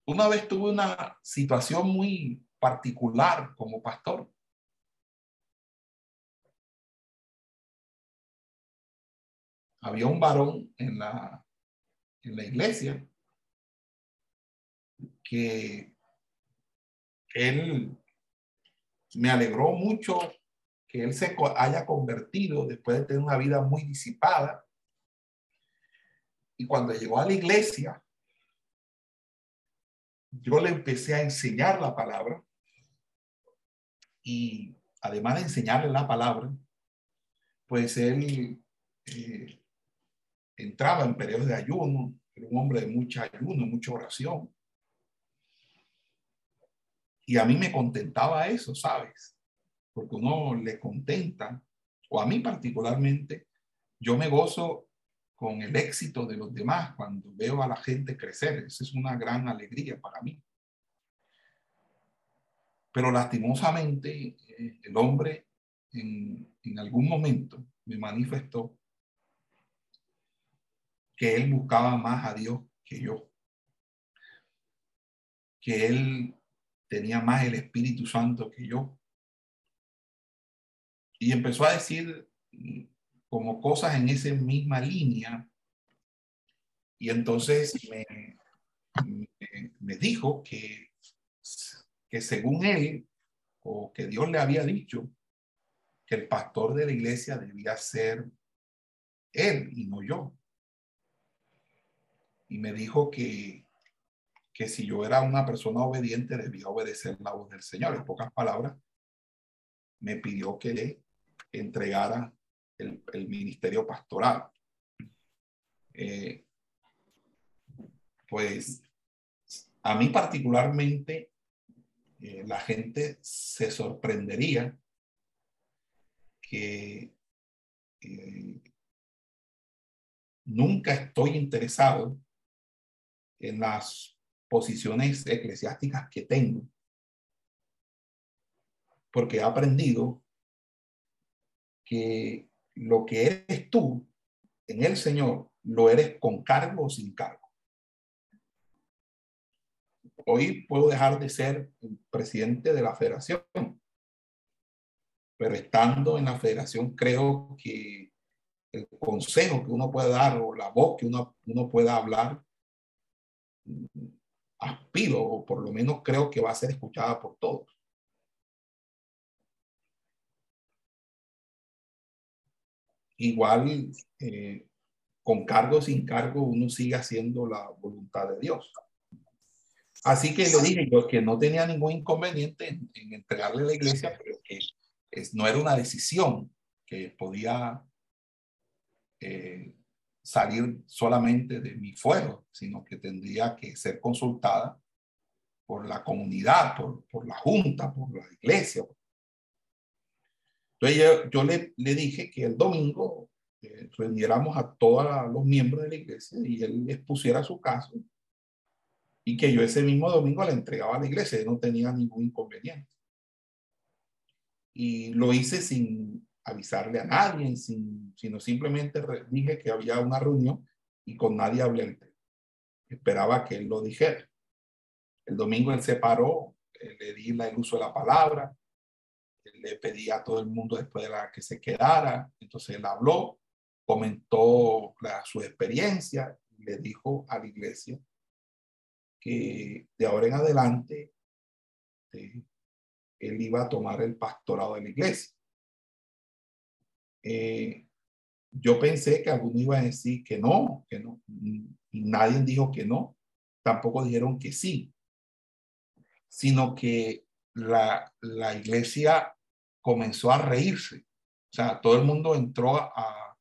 una vez tuve una situación muy particular como pastor. Había un varón en la, en la iglesia que él me alegró mucho que él se haya convertido después de tener una vida muy disipada. Y cuando llegó a la iglesia, yo le empecé a enseñar la palabra y además de enseñarle la palabra, pues él eh, entraba en periodos de ayuno, era un hombre de mucho ayuno, mucha oración. Y a mí me contentaba eso, ¿sabes? Porque uno le contenta, o a mí particularmente, yo me gozo con el éxito de los demás cuando veo a la gente crecer. Esa es una gran alegría para mí. Pero lastimosamente eh, el hombre en, algún momento me manifestó que él buscaba más a Dios que yo, que él tenía más el Espíritu Santo que yo. Y empezó a decir mm, como cosas en esa misma línea. Y entonces me, me dijo que que según él, o que Dios le había dicho, que el pastor de la iglesia debía ser él y no yo. Y me dijo que, que si yo era una persona obediente, debía obedecer la voz del Señor. En pocas palabras, me pidió que le entregara el, ministerio pastoral. Eh, pues a mí particularmente eh, la gente se sorprendería que eh, nunca estoy interesado en las posiciones eclesiásticas que tengo. porque he aprendido que lo que eres tú en el Señor, lo eres con cargo o sin cargo. Hoy puedo dejar de ser presidente de la federación, pero estando en la federación creo que el consejo que uno puede dar o la voz que uno, uno pueda hablar, aspiro o por lo menos creo que va a ser escuchada por todos. igual eh, con cargo o sin cargo uno sigue haciendo la voluntad de Dios. Así que le dije yo que no tenía ningún inconveniente en, entregarle a la iglesia, pero que es, no era una decisión que podía eh, salir solamente de mi fuero, sino que tendría que ser consultada por la comunidad, por, por la junta, por la iglesia, entonces yo, le, le, dije que el domingo eh, reuniéramos a todos los miembros de la iglesia y él expusiera su caso y que yo ese mismo domingo le entregaba a la iglesia, no tenía ningún inconveniente. Y lo hice sin avisarle a nadie, sin, sino simplemente dije que había una reunión y con nadie hablé Esperaba que él lo dijera. El domingo él se paró, eh, le di el uso de la palabra, le pedí a todo el mundo después de la que se quedara. Entonces él habló, comentó su experiencia, le dijo a la iglesia que de ahora en adelante eh, él iba a tomar el pastorado de la iglesia. Eh, yo pensé que algunos iban a decir que no, que no. Nadie dijo que no, tampoco dijeron que sí, sino que la, la iglesia comenzó a reírse. O sea, todo el mundo entró a,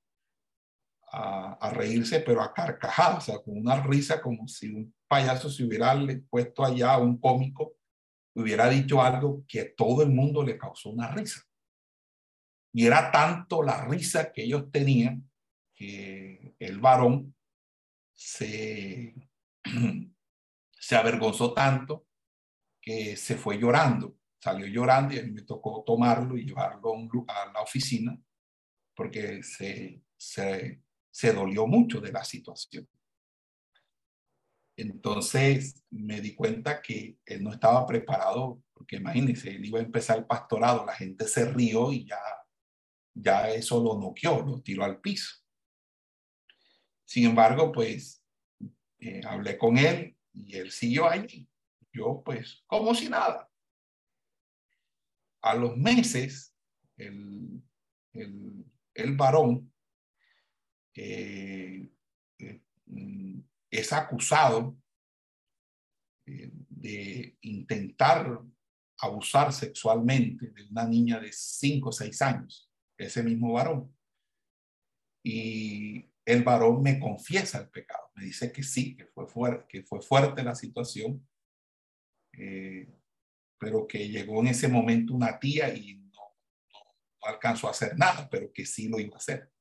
a, a reírse, pero a carcajadas, o sea, con una risa como si un payaso se hubiera puesto allá, un cómico, hubiera dicho algo que todo el mundo le causó una risa. Y era tanto la risa que ellos tenían que el varón se, se avergonzó tanto que se fue llorando salió llorando y a mí me tocó tomarlo y llevarlo a, la oficina porque se, se, se dolió mucho de la situación. Entonces me di cuenta que él no estaba preparado, porque imagínense, él iba a empezar el pastorado, la gente se rió y ya, ya eso lo noqueó, lo tiró al piso. Sin embargo, pues eh, hablé con él y él siguió ahí. Yo, pues, como si nada a los meses, el, el, varón eh, eh, es acusado eh, de intentar abusar sexualmente de una niña de 5 o 6 años, ese mismo varón. Y el varón me confiesa el pecado, me dice que sí, que fue fuerte, que fue fuerte la situación, pero que llegó en ese momento una tía y no, alcanzó a hacer nada, pero que sí lo iba a hacer.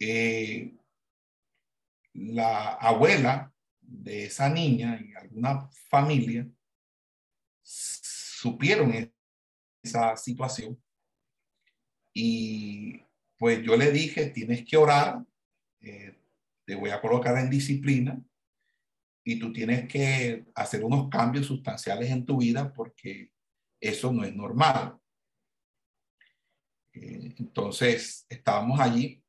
Eh, la abuela de esa niña y alguna familia supieron esa situación y pues yo le dije, tienes que orar, eh, te voy a colocar en disciplina y tú tienes que hacer unos cambios sustanciales en tu vida porque eso no es normal. Eh, entonces, estábamos allí.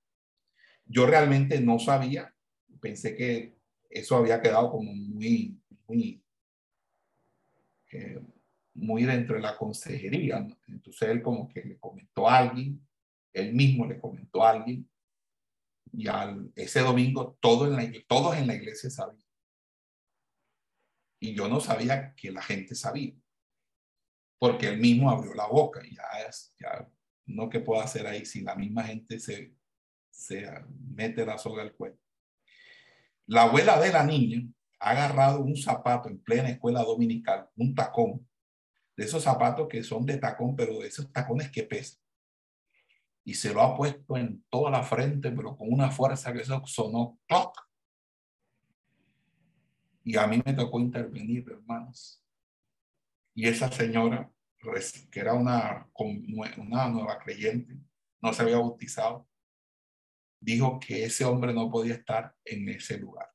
Yo realmente no sabía, pensé que eso había quedado como muy, muy, eh, muy dentro de la consejería. Entonces él como que le comentó a alguien, él mismo le comentó a alguien, y al, ese domingo todo en la, todos en la iglesia sabían. Y yo no sabía que la gente sabía, porque él mismo abrió la boca y ya es, ya no que pueda hacer ahí si la misma gente se, se mete la soga al cuello. La abuela de la niña ha agarrado un zapato en plena escuela dominical, un tacón, de esos zapatos que son de tacón, pero de esos tacones que pesan. Y se lo ha puesto en toda la frente, pero con una fuerza que eso sonó. Y a mí me tocó intervenir, hermanos. Y esa señora que era una, una nueva creyente, no se había bautizado, dijo que ese hombre no podía estar en ese lugar,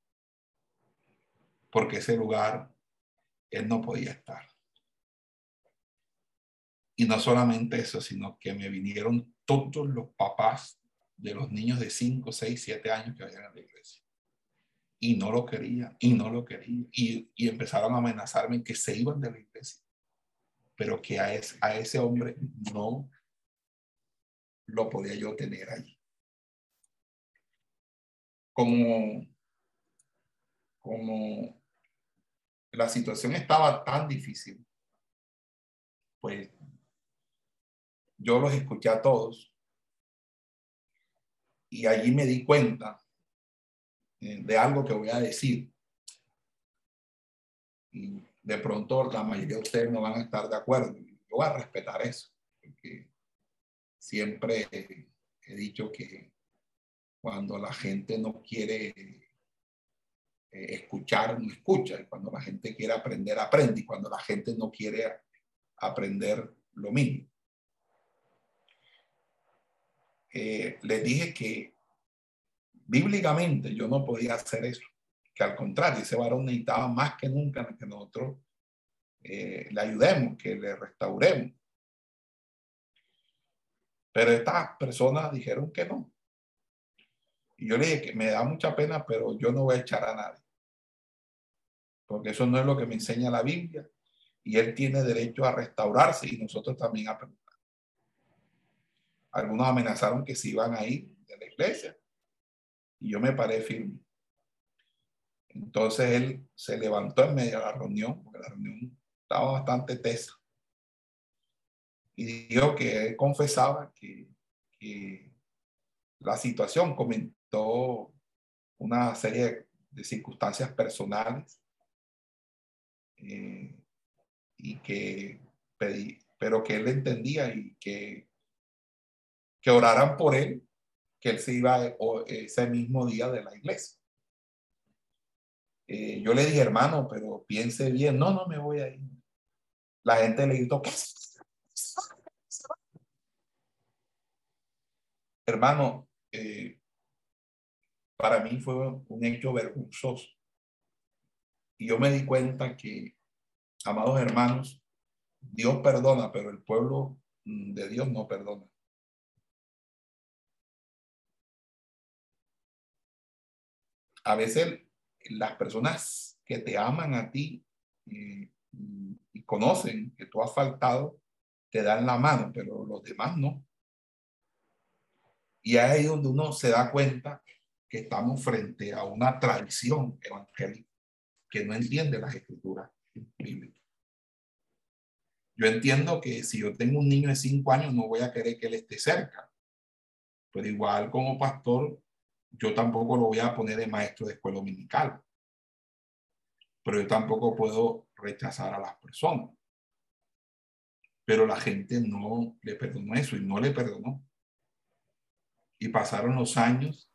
porque ese lugar él no podía estar. Y no solamente eso, sino que me vinieron todos los papás de los niños de 5, 6, 7 años que habían en la iglesia. Y no lo quería, y no lo quería. Y, y empezaron a amenazarme que se iban de la iglesia. Pero que a, a ese hombre no lo podía yo tener allí. Como, como la situación estaba tan difícil, pues yo los escuché a todos y allí me di cuenta eh, de algo que voy a decir. Y de pronto la mayoría de ustedes no van a estar de acuerdo. Yo voy a respetar eso, porque siempre he dicho que cuando la gente no quiere eh, escuchar, no escucha. Y cuando la gente quiere aprender, aprende. Y cuando la gente no quiere aprender, lo mismo. Eh, les dije que bíblicamente yo no podía hacer eso. Que al contrario, ese varón necesitaba más que nunca que nosotros eh, le ayudemos, que le restauremos. Pero estas personas dijeron que no. Y yo le dije que me da mucha pena, pero yo no voy a echar a nadie. Porque eso no es lo que me enseña la Biblia. Y él tiene derecho a restaurarse y nosotros también a preguntar. Algunos amenazaron que se iban a ir de la iglesia. Y yo me paré firme. Entonces él se levantó en medio de la reunión, porque la reunión estaba bastante tesa y dijo que confesaba que, la situación comentó una serie de circunstancias personales eh, y que pedí, pero que él entendía y que, que oraran por él, que él se iba ese mismo día de la iglesia. Eh, yo le dije, hermano, pero piense bien, no, no me voy a ir. La gente le gritó, ¿qué Hermano, eh, para mí fue un hecho vergonzoso. Y yo me di cuenta que, amados hermanos, Dios perdona, pero el pueblo de Dios no perdona. A veces las personas que te aman a ti eh, y conocen que tú has faltado, te dan la mano, pero los demás no. Y ahí es donde uno se da cuenta estamos frente a una tradición evangélica que no entiende las escrituras bíblicas. Yo entiendo que si yo tengo un niño de cinco años, no voy a querer que él esté cerca. Pero igual como pastor, yo tampoco lo voy a poner de maestro de escuela dominical. Pero yo tampoco puedo rechazar a las personas. Pero la gente no le perdonó eso y no le perdonó. Y pasaron los años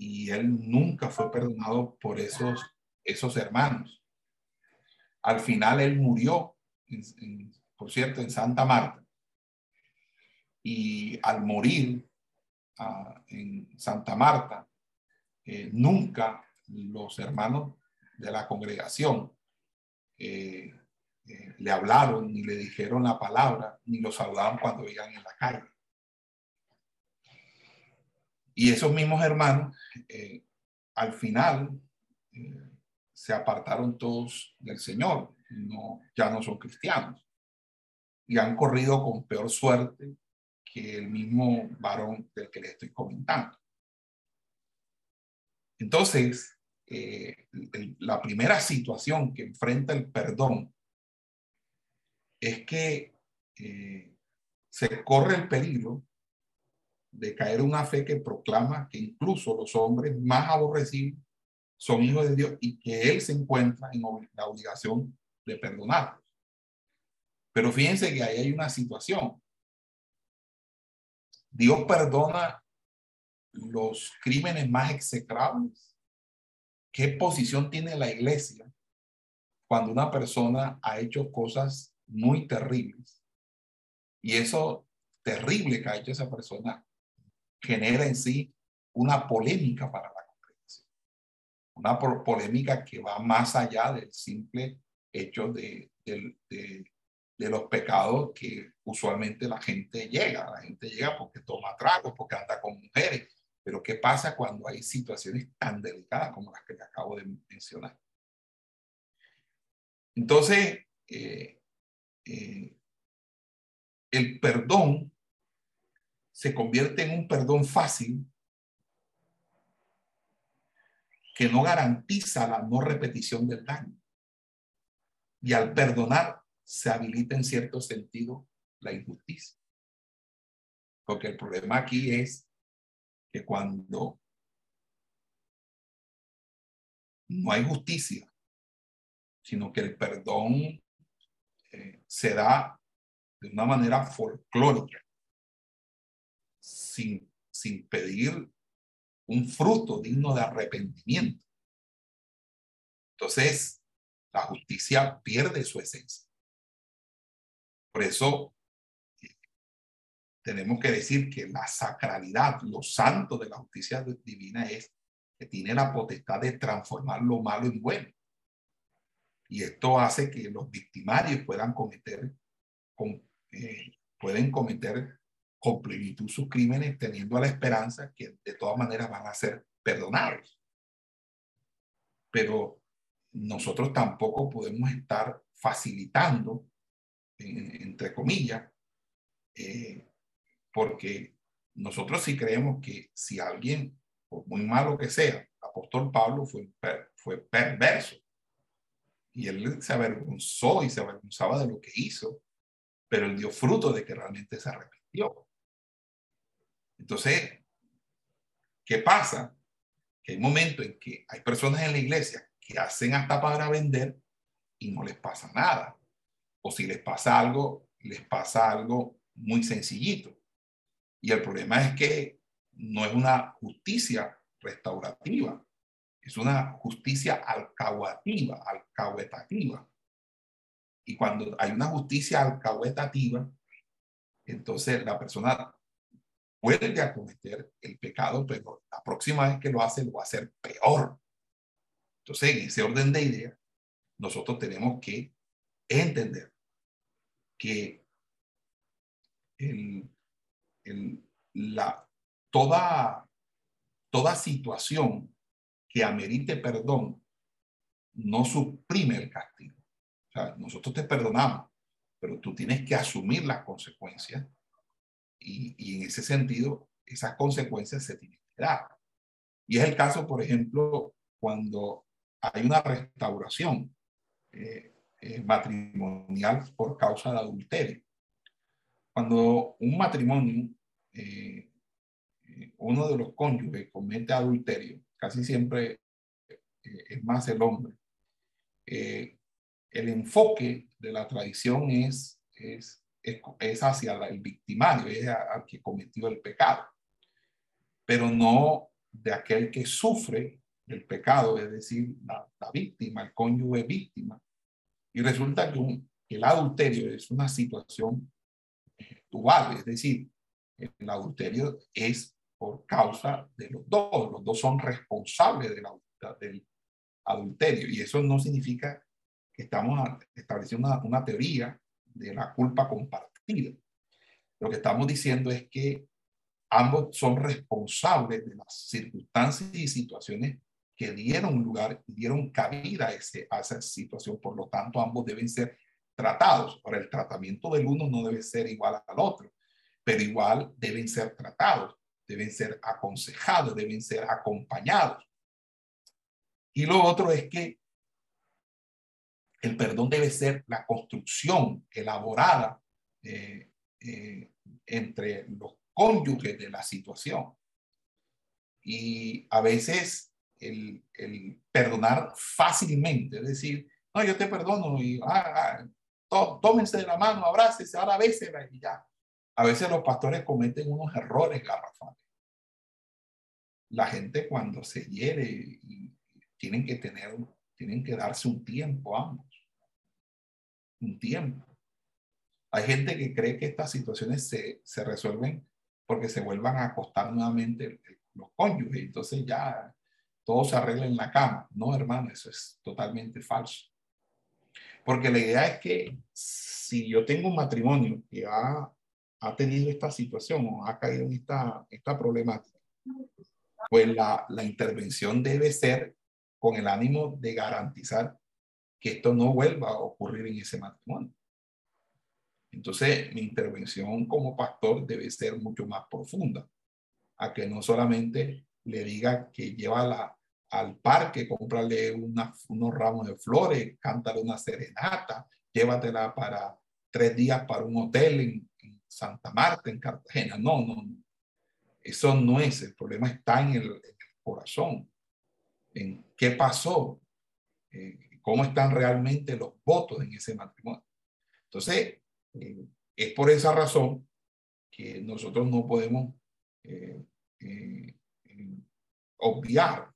y él nunca fue perdonado por esos, esos hermanos. Al final él murió, por cierto, en Santa Marta. Y al morir ah, en Santa Marta, eh, nunca los hermanos de la congregación eh, eh, le hablaron, ni le dijeron la palabra, ni lo saludaban cuando iban en la calle. Y esos mismos hermanos, eh, al final, eh, se apartaron todos del Señor, no, ya no son cristianos. Y han corrido con peor suerte que el mismo varón del que le estoy comentando. Entonces, eh, la primera situación que enfrenta el perdón es que se corre el peligro de caer una fe que proclama que incluso los hombres más aborrecidos son hijos de Dios y que Él se encuentra en la obligación de perdonarlos. Pero fíjense que ahí hay una situación. Dios perdona los crímenes más execrables. ¿Qué posición tiene la iglesia cuando una persona ha hecho cosas muy terribles. Y eso terrible que ha hecho esa persona genera en sí una polémica para la congregación. Una polémica que va más allá del simple hecho de, los pecados que usualmente la gente llega. La gente llega porque toma tragos, porque anda con mujeres. Pero ¿qué pasa cuando hay situaciones tan delicadas como las que le acabo de mencionar? Entonces, eh, eh, el perdón se convierte en un perdón fácil que no garantiza la no repetición del daño. Y al perdonar se habilita en cierto sentido la injusticia. Porque el problema aquí es que cuando no hay justicia, sino que el perdón eh, se da de una manera folclórica, sin, sin pedir un fruto digno de arrepentimiento. Entonces, la justicia pierde su esencia. Por eso tenemos que decir que la sacralidad, lo santo de la justicia divina es que tiene la potestad de transformar lo malo en bueno. Y esto hace que los victimarios puedan cometer, eh, pueden cometer con plenitud sus crímenes, teniendo la esperanza que de todas maneras van a ser perdonados. Pero nosotros tampoco podemos estar facilitando, entre comillas, eh, porque nosotros sí creemos que si alguien, por muy malo que sea, apóstol Pablo fue, fue perverso y él se avergonzó y se avergonzaba de lo que hizo, pero él dio fruto de que realmente se arrepintió. Entonces, ¿qué pasa? Que hay momentos en que hay personas en la iglesia que hacen hasta para vender y no les pasa nada. O si les pasa algo, les pasa algo muy sencillito. Y el problema es que no es una justicia restaurativa, es una justicia alcahuativa, alcahuetativa. Y cuando hay una justicia alcahuetativa, entonces la persona vuelve a cometer el pecado, pero la próxima vez que lo hace lo va a hacer peor. Entonces, en ese orden de ideas, nosotros tenemos que entender que el, la, toda, toda situación que amerite perdón no suprime el castigo. O sea, nosotros te perdonamos, pero tú tienes que asumir las consecuencias y, en ese sentido, esas consecuencias se tienen que dar. Y es el caso, por ejemplo, cuando hay una restauración eh, eh, matrimonial por causa de adulterio. Cuando un matrimonio, eh, uno de los cónyuges comete adulterio, casi siempre es más el hombre. el enfoque de la tradición es, es es, hacia el victimario, es al que cometió el pecado, pero no de aquel que sufre el pecado, es decir, la, víctima, el cónyuge víctima. Y resulta que el adulterio es una situación dual, es decir, el adulterio es por causa de los dos, los dos son responsables de del adulterio y eso no significa que estamos estableciendo una teoría de la culpa compartida. Lo que estamos diciendo es que ambos son responsables de las circunstancias y situaciones que dieron lugar, dieron cabida a, ese, a esa situación. Por lo tanto, ambos deben ser tratados. Ahora, el tratamiento del uno no debe ser igual al otro, pero igual deben ser tratados, deben ser aconsejados, deben ser acompañados. Y lo otro es que el perdón debe ser la construcción elaborada eh, eh, entre los cónyuges de la situación. Y a veces el, perdonar fácilmente, es decir, no, yo te perdono y ah, ah, tómense de la mano, abrácese, ahora bésela y ya. A veces los pastores cometen unos errores garrafales. La gente cuando se hiere tienen que tener, tienen que darse un tiempo ambos un tiempo. Hay gente que cree que estas situaciones se, se resuelven porque se vuelvan a acostar nuevamente los cónyuges. Entonces ya todo se arregla en la cama. No, hermano, eso es totalmente falso. Porque la idea es que si yo tengo un matrimonio que ha, ha tenido esta situación o ha caído en esta, esta problemática, pues la, la intervención debe ser con el ánimo de garantizar que esto no vuelva a ocurrir en ese matrimonio. Entonces, mi intervención como pastor debe ser mucho más profunda, a que no solamente le diga que lleva la, al parque, cómprale unos ramos de flores, cántale una serenata, llévatela para tres días para un hotel en, Santa Marta, en Cartagena. No, no, no. Eso no es, el problema está en el, corazón, en qué pasó, eh, cómo están realmente los votos en ese matrimonio. Entonces, eh, es por esa razón que nosotros no podemos eh, obviar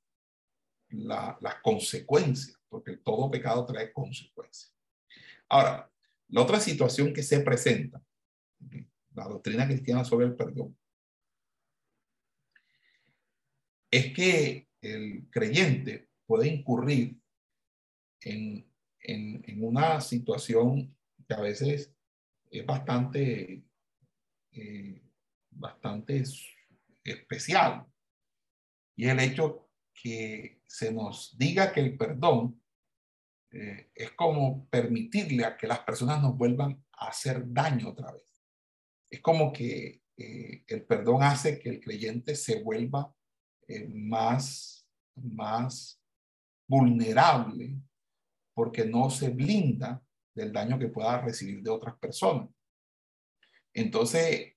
las consecuencias, porque todo pecado trae consecuencias. Ahora, la otra situación que se presenta, la doctrina cristiana sobre el perdón, es que el creyente puede incurrir en, en, una situación que a veces es bastante, eh, bastante especial. Y el hecho que se nos diga que el perdón eh, es como permitirle a que las personas nos vuelvan a hacer daño otra vez. Es como que eh, el perdón hace que el creyente se vuelva eh, más, más vulnerable porque no se blinda del daño que pueda recibir de otras personas. Entonces,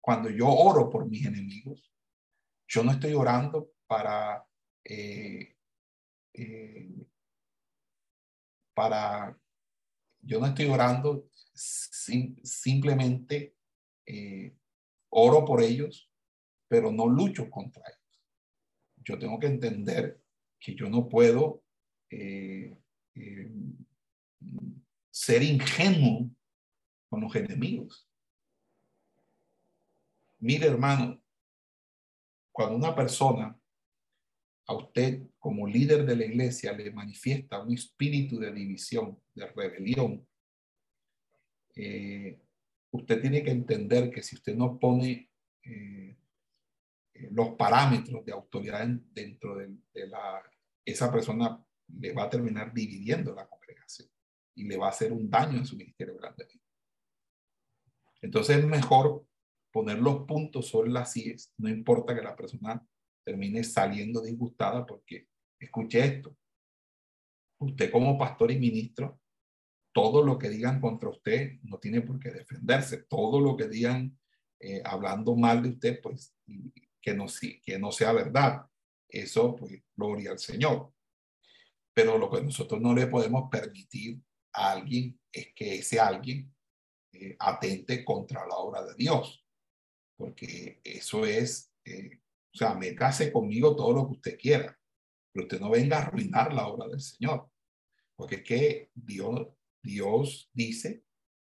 cuando yo oro por mis enemigos, yo no estoy orando para, eh, eh, para, yo no estoy orando simplemente eh, oro por ellos, pero no lucho contra ellos. Yo tengo que entender que yo no puedo ser ingenuo con los enemigos. Mire, hermano, cuando una persona a usted como líder de la iglesia le manifiesta un espíritu de división, de rebelión, eh, usted tiene que entender que si usted no pone eh, eh, los parámetros de autoridad dentro de, la, esa persona le va a terminar dividiendo la congregación y le va a hacer un daño en su ministerio grande. Entonces es mejor poner los puntos sobre las IES, no importa que la persona termine saliendo disgustada porque escuche esto. Usted como pastor y ministro, todo lo que digan contra usted no tiene por qué defenderse. Todo lo que digan eh, hablando mal de usted, pues que no, que no sea verdad. Eso, pues, gloria al Señor. Pero lo que nosotros no le podemos permitir a alguien es que ese alguien eh, atente contra la obra de Dios porque eso es, eh, o sea, me case conmigo todo lo que usted quiera, pero usted no venga a arruinar la obra del Señor, porque es que Dios, Dios dice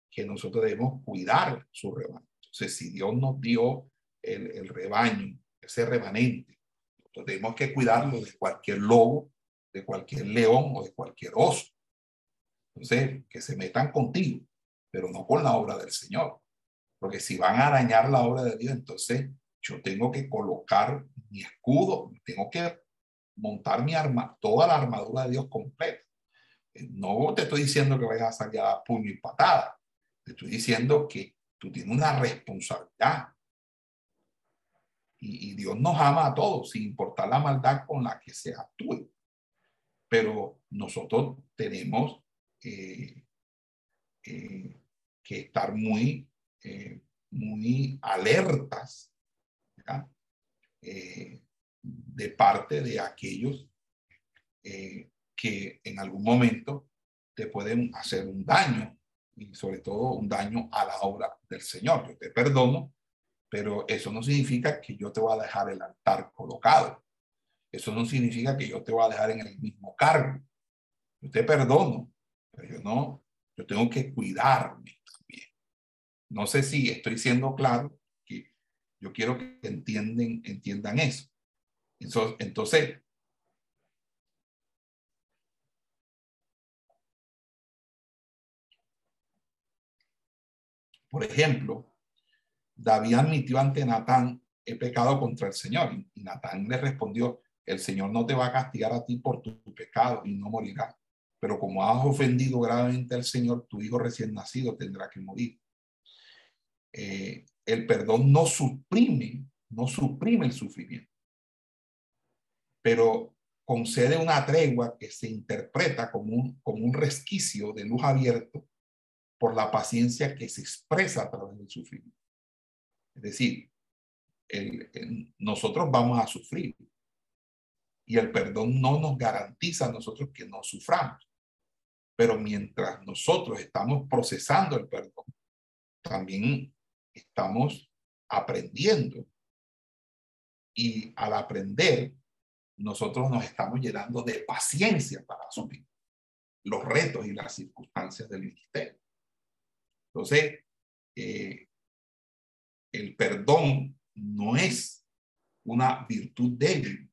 que nosotros debemos cuidar su rebaño. Entonces, si Dios nos dio el, el rebaño, ese remanente, nosotros tenemos que cuidarlo de cualquier lobo, de cualquier león o de cualquier oso. Entonces, que se metan contigo, pero no con la obra del Señor. Porque si van a dañar la obra de Dios, entonces yo tengo que colocar mi escudo, tengo que montar mi arma, toda la armadura de Dios completa. Eh, no te estoy diciendo que vayas a salir a puño y patada. Te estoy diciendo que tú tienes una responsabilidad. Y, Dios nos ama a todos, sin importar la maldad con la que se actúe. Pero nosotros tenemos eh, eh, que estar muy eh, muy alertas eh, de parte de aquellos que en algún momento te pueden hacer un daño y sobre todo un daño a la obra del Señor. Yo te perdono, pero eso no significa que yo te voy a dejar el altar colocado. Eso no significa que yo te voy a dejar en el mismo cargo. Yo te perdono, pero yo no Yo tengo que cuidarme también. No sé si estoy siendo claro, que yo quiero que entiendan eso. Entonces, por ejemplo, David admitió ante Natán, he pecado contra el Señor. Y Natán le respondió, el Señor no te va a castigar a ti por tu pecado y no morirás. Pero como has ofendido gravemente al Señor, tu hijo recién nacido tendrá que morir. Eh, el perdón no suprime, no suprime el sufrimiento, pero concede una tregua que se interpreta como un, como un resquicio de luz abierto por la paciencia que se expresa a través del sufrimiento. Es decir, nosotros vamos a sufrir y el perdón no nos garantiza a nosotros que no suframos. Pero mientras nosotros estamos procesando el perdón, también estamos aprendiendo. Y al aprender, nosotros nos estamos llenando de paciencia para asumir los retos y las circunstancias del ministerio. Entonces, eh, el perdón no es una virtud débil,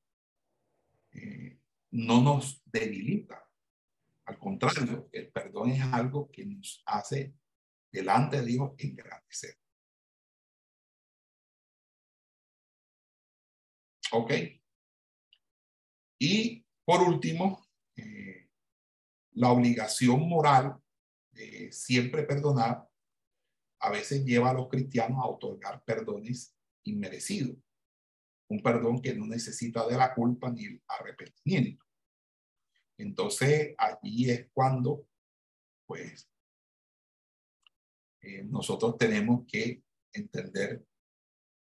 eh, no nos debilita. Al contrario, el perdón es algo que nos hace delante de Dios engrandecer. Ok. Y por último, eh, la obligación moral de siempre perdonar a veces lleva a los cristianos a otorgar perdones inmerecidos. Un perdón que no necesita de la culpa ni el arrepentimiento. Entonces, allí es cuando, pues, eh, nosotros tenemos que entender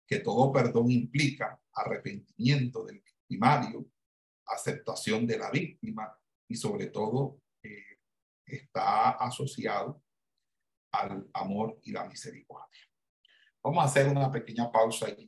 que todo perdón implica arrepentimiento del victimario, aceptación de la víctima y sobre todo eh, está asociado al amor y la misericordia. Vamos a hacer una pequeña pausa aquí.